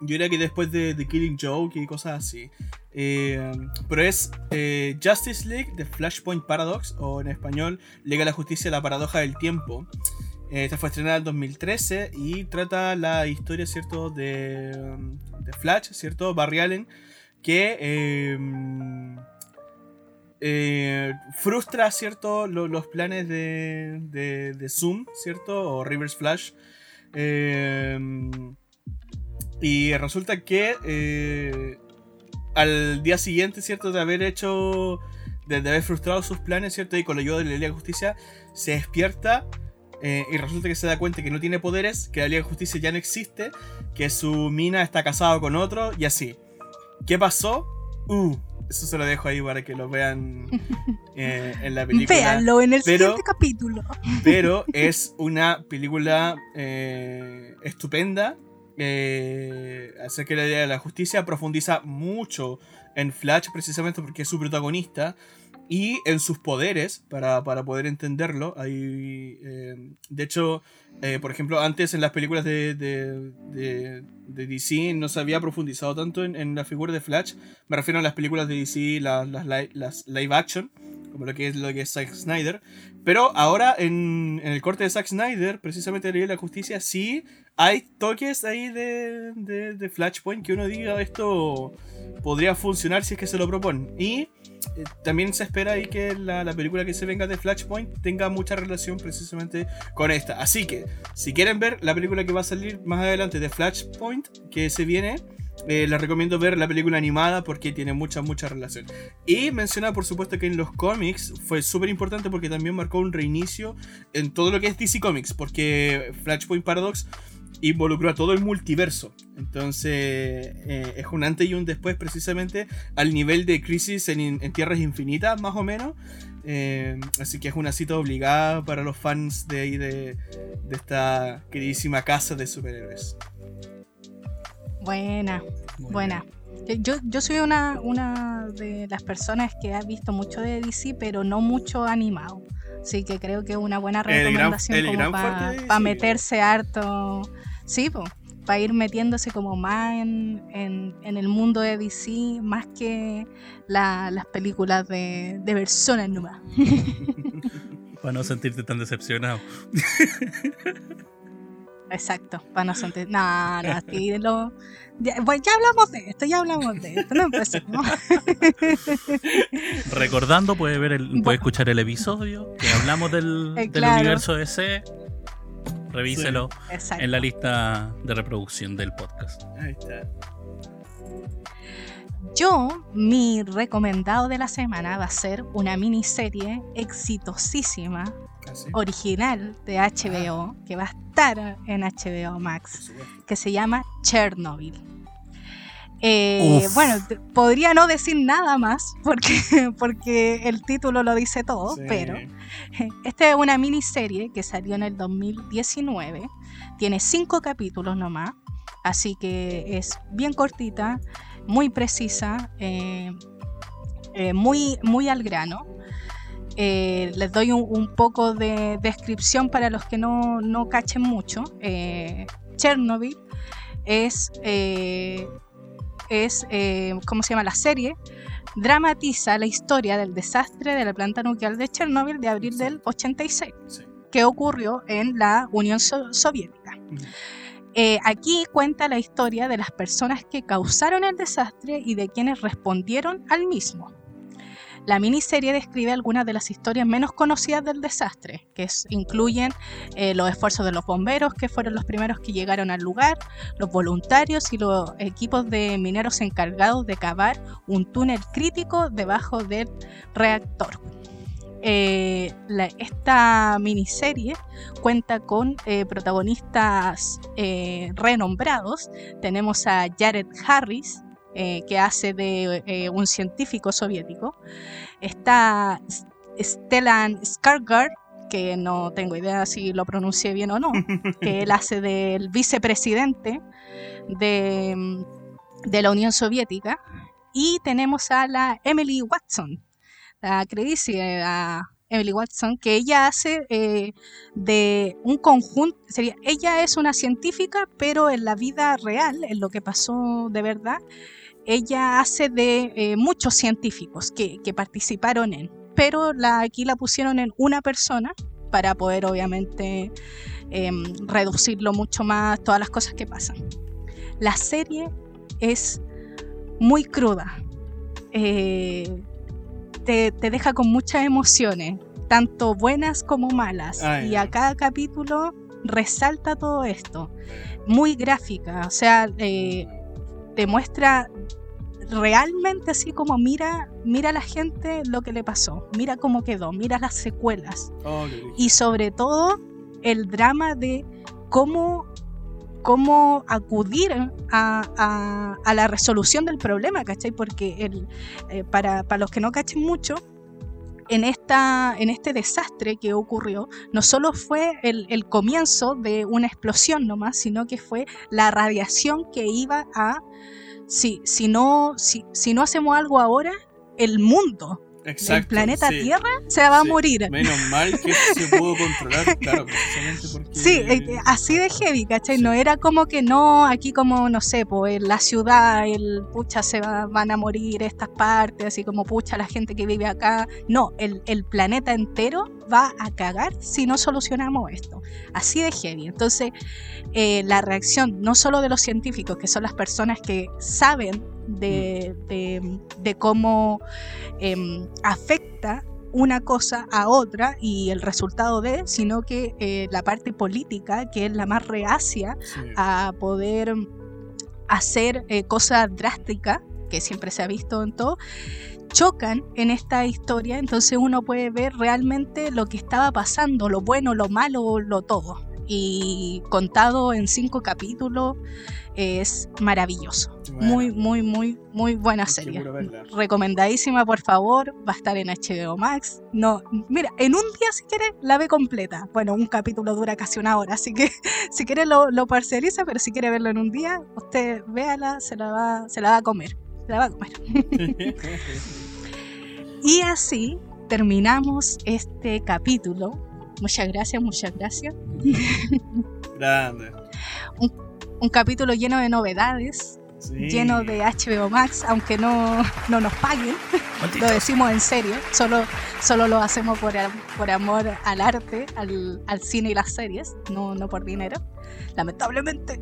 yo diría que después de The Killing Joke y cosas así. Em, pero es eh, Justice League The Flashpoint Paradox, o en español, Liga de la Justicia, la paradoja del tiempo. Eh, esta fue estrenada en 2013 y trata la historia, ¿cierto?, de, de Flash, ¿cierto?, Barry Allen, que em, eh, frustra, ¿cierto? los planes de, de, Zoom, ¿cierto? O Reverse Flash. Eh, y resulta que eh, al día siguiente, ¿cierto? De haber hecho, de, haber frustrado sus planes, ¿cierto? Y con la ayuda de la Liga de Justicia, se despierta. y resulta que se da cuenta que no tiene poderes, que la Liga de Justicia ya no existe, que su mina está casado con otro y así. ¿Qué pasó? Uh, eso se lo dejo ahí para que lo vean *laughs* eh, en la película. Véanlo en el siguiente capítulo. Pero *laughs* es una película eh, estupenda. Eh, acerca de la idea de la justicia. Profundiza mucho en Flash, precisamente porque es su protagonista. Y en sus poderes, para, poder entenderlo. Hay, de hecho, eh, por ejemplo, antes en las películas de, de, DC no se había profundizado tanto en, la figura de Flash. Me refiero a las películas de DC, las, las, live action, como lo que es lo que es Zack Snyder. Pero ahora en, el corte de Zack Snyder, precisamente de la Justicia, sí hay toques ahí de, de, Flashpoint que uno diga esto podría funcionar si es que se lo propone Y eh, también se espera ahí que la, película que se venga de Flashpoint tenga mucha relación precisamente con esta. Así que, si quieren ver la película que va a salir más adelante de Flashpoint, que se viene, eh, les recomiendo ver la película animada porque tiene mucha, mucha relación. Y menciona, por supuesto, que en los cómics fue súper importante porque también marcó un reinicio en todo lo que es DC Comics, porque Flashpoint Paradox involucró a todo el multiverso. Entonces eh, es un antes y un después precisamente al nivel de crisis en, Tierras Infinitas, más o menos. Eh, así que es una cita obligada para los fans de ahí de, esta queridísima casa de superhéroes. Buena, buena. Yo, yo soy una, una de las personas que ha visto mucho de DC, pero no mucho animado. Así que creo que es una buena recomendación para meterse harto. Sí, para ir metiéndose como más en, en, el mundo de DC, más que las películas de, de personas nomás. *laughs* para no sentirte tan decepcionado. *laughs* Exacto, para no sentir. No, no, aquí lo. Ya, pues ya hablamos de esto, ya hablamos de esto, no empecemos. *laughs* Recordando, puede ver el, puede escuchar el episodio que hablamos del, *laughs* eh, del universo DC. Revíselo en la lista de reproducción del podcast. Ahí está. Yo, mi recomendado de la semana va a ser una miniserie exitosísima original de HBO, ah. que va a estar en HBO Max, que se llama Chernobyl. Eh, bueno, podría no decir nada más porque, *laughs* porque el título lo dice todo, pero esta es una miniserie que salió en el 2019, tiene cinco capítulos nomás, así que es bien cortita, muy precisa, eh, eh, muy, muy al grano. Eh, les doy un, poco de descripción para los que no, no cachen mucho. Eh, Chernobyl es, eh, es ¿cómo se llama la serie? Dramatiza la historia del desastre de la planta nuclear de Chernobyl de abril del 86, que ocurrió en la Unión Soviética. aquí cuenta la historia de las personas que causaron el desastre y de quienes respondieron al mismo. La miniserie describe algunas de las historias menos conocidas del desastre, que incluyen eh, los esfuerzos de los bomberos, que fueron los primeros que llegaron al lugar, los voluntarios y los equipos de mineros encargados de cavar un túnel crítico debajo del reactor. Eh, esta miniserie cuenta con eh, protagonistas renombrados. Tenemos a Jared Harris, eh, que hace de eh, un científico soviético. Está Stellan Skarsgård, que no tengo idea si lo pronuncié bien o no, que él *laughs* hace del vicepresidente de, de la Unión Soviética. Y tenemos a la Emily Watson, la queridísima Emily Watson, que ella hace eh, de un conjunto, sería, ella es una científica, pero en la vida real, en lo que pasó de verdad, ella hace de eh, muchos científicos que, participaron en, pero la, aquí la pusieron en una persona para poder obviamente em, reducirlo mucho más, todas las cosas que pasan. La serie es muy cruda, eh, te, deja con muchas emociones, tanto buenas como malas, y a cada capítulo resalta todo esto, muy gráfica, o sea, eh, te muestra realmente así como mira, mira a la gente lo que le pasó, mira cómo quedó, mira las secuelas. Oh, y sobre todo el drama de cómo, cómo acudir a, la resolución del problema, ¿cachai? Porque el, eh, para, los que no cachen mucho, en, esta, en este desastre que ocurrió, no solo fue el, el, comienzo de una explosión nomás, sino que fue la radiación que iba a si, si, no, si, si no hacemos algo ahora, el mundo el planeta Tierra se va a morir. Menos mal que se pudo controlar, *laughs* claro, precisamente porque... Sí, eh, así de heavy, ¿cachai? No era como que no, aquí como, no sé, pues la ciudad, el pucha, se van a morir estas partes, así como pucha, la gente que vive acá. No, el, el planeta entero va a cagar si no solucionamos esto. Así de heavy. Entonces, eh, la reacción no solo de los científicos, que son las personas que saben de, de, cómo em, afecta una cosa a otra y el resultado de, sino que eh, la parte política, que es la más reacia a poder hacer eh, cosas drásticas, que siempre se ha visto en todo, chocan en esta historia, entonces uno puede ver realmente lo que estaba pasando, lo bueno, lo malo, lo todo. Y contado en cinco capítulos, es maravilloso. Muy, muy, muy, muy buena serie. Recomendadísima, por favor. Va a estar en HBO Max. No, mira, en un día si quieres la ve completa. Bueno, un capítulo dura casi una hora, así que *laughs* si quiere lo, lo parcializa, pero si quiere verlo en un día, usted véala, se la va, se la va a comer. la va a comer. *laughs* y así terminamos este capítulo. Muchas gracias, muchas gracias. *laughs* Grande. Un, un capítulo lleno de novedades, Sí. lleno de HBO Max, aunque no, no nos paguen. Lo decimos en serio, solo, solo lo hacemos por, por amor al arte, al, al cine y las series, no, no por dinero. Lamentablemente.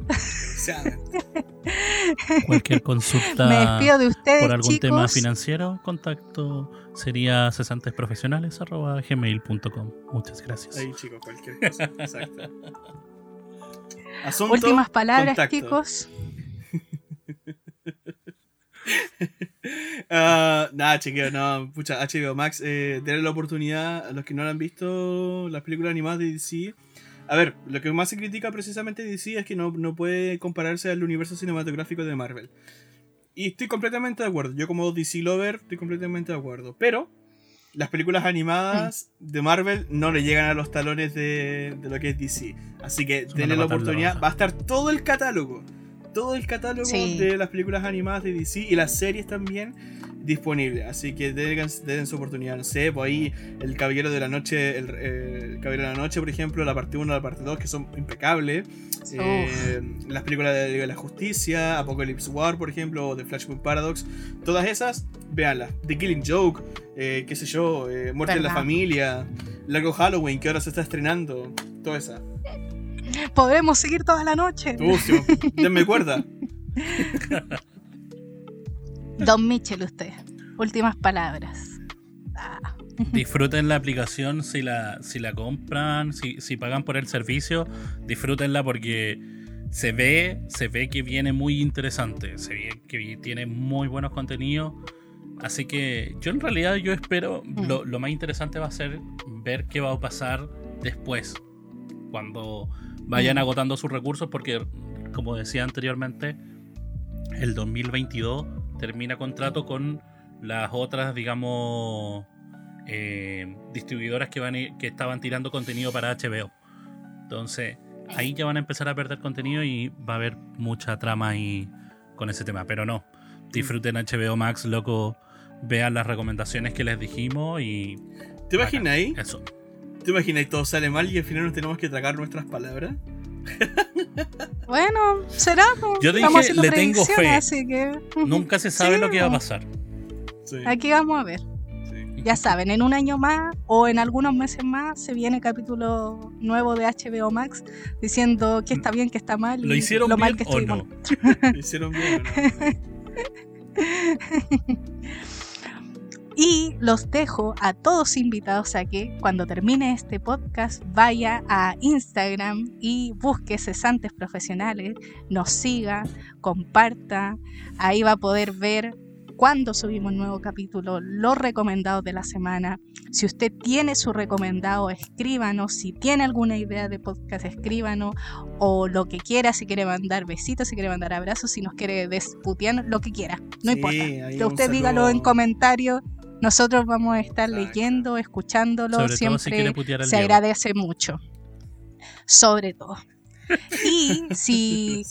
Cualquier consulta *laughs* Me despido de ustedes, por algún chicos. tema financiero, contacto sería cesantesprofesionales.gmail.com. Muchas gracias. Ahí, chicos, cualquier cosa. Exacto. *laughs* Asunto, Últimas palabras, contacto. chicos. *laughs* Ah, nada, chiquillos, no. Pucha, HBO Max, eh, denle la oportunidad a los que no lo han visto, las películas animadas de DC. A ver, lo que más se critica precisamente de DC es que no, no puede compararse al universo cinematográfico de Marvel. Y estoy completamente de acuerdo. Yo, como DC Lover, estoy completamente de acuerdo. Pero las películas animadas de Marvel no le llegan a los talones de, de lo que es DC. Así que denle la oportunidad. Va a estar todo el catálogo. Todo el catálogo Sí. de las películas animadas de DC y las series también disponible. Así que den, den su oportunidad. No sé, pues ahí el Caballero de la Noche, el, eh, el Caballero de la Noche, por ejemplo, la parte 1 la parte 2, que son impecables. Eh, las películas de Liga de la Justicia, Apocalypse War, por ejemplo, o The Flashpoint Paradox, todas esas, véanlas. The Killing Joke, eh, qué sé yo, Muerte en la. Familia, Largo Halloween, que ahora se está estrenando, toda esa. Podremos seguir toda la noche. Denme cuerda. *laughs* Don Mitchell, usted. Últimas palabras. Ah, Disfruten la aplicación si la, si la compran, si, si pagan por el servicio, disfrútenla porque se ve, se ve que viene muy interesante, se ve que tiene muy buenos contenidos. Así que yo en realidad yo espero, Mm. lo, lo más interesante va a ser ver qué va a pasar después, cuando vayan Mm. agotando sus recursos, porque como decía anteriormente, el 2022 termina contrato con las otras, digamos, eh, distribuidoras que, van a- que estaban tirando contenido para HBO. Entonces, ahí ya van a empezar a perder contenido y va a haber mucha trama ahí con ese tema. Pero no, disfruten HBO Max, loco, vean las recomendaciones que les dijimos y... ¿Te imaginas ahí? Eso. ¿Te imaginas todo sale mal y al final nos tenemos que tragar nuestras palabras? Bueno, será. pues, Yo estamos dije, haciendo le tengo fe. Así que *laughs* Nunca se sabe Sí, lo que va a pasar. Sí. aquí vamos a ver. sí. Ya saben, en un año más o en algunos meses más se viene capítulo nuevo de HBO Max diciendo que está bien, que está mal. ¿Lo hicieron lo mal bien que o no? *laughs* ¿Lo hicieron bien o no? *laughs* Y los dejo a todos invitados a que cuando termine este podcast vaya a Instagram y busque cesantes profesionales, nos siga, comparta, ahí va a poder ver cuando subimos nuevo capítulo, los recomendados de la semana. Si usted tiene su recomendado, escríbanos. Si tiene alguna idea de podcast, escríbanos. O lo que quiera, si quiere mandar besitos, si quiere mandar abrazos, si nos quiere desputear, lo que quiera. No Sí, importa. Que un usted dígalo en comentarios. Nosotros vamos a estar leyendo, escuchándolo. Sobre todo si Siempre putear al se Diego. agradece mucho. Sobre todo. Y *laughs* si,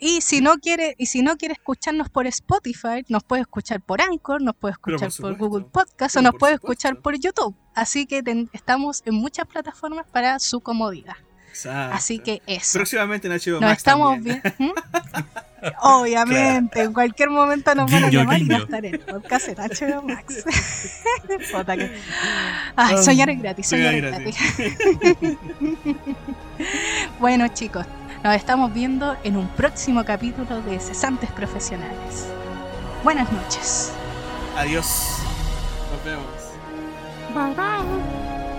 y si no quiere, y si no quiere escucharnos por Spotify, nos puede escuchar por Anchor, nos puede por escuchar por. Google Podcast o nos puede supuesto. escuchar por YouTube. Así que ten- estamos en muchas plataformas para su comodidad. Exacto. Así que eso. Próximamente en HBO Nos Max estamos también. bien. *laughs* ¿Mm? Obviamente, en cualquier momento nos van a Guiño, llamar y va a guiño. estar el podcast en HBO Max. *laughs* Ay, soñar es gratis, soñar es Soñar es gratis. *laughs* bueno, chicos, nos estamos viendo en un próximo capítulo de Cesantes Profesionales. Buenas noches. Adiós. Nos vemos. Bye bye.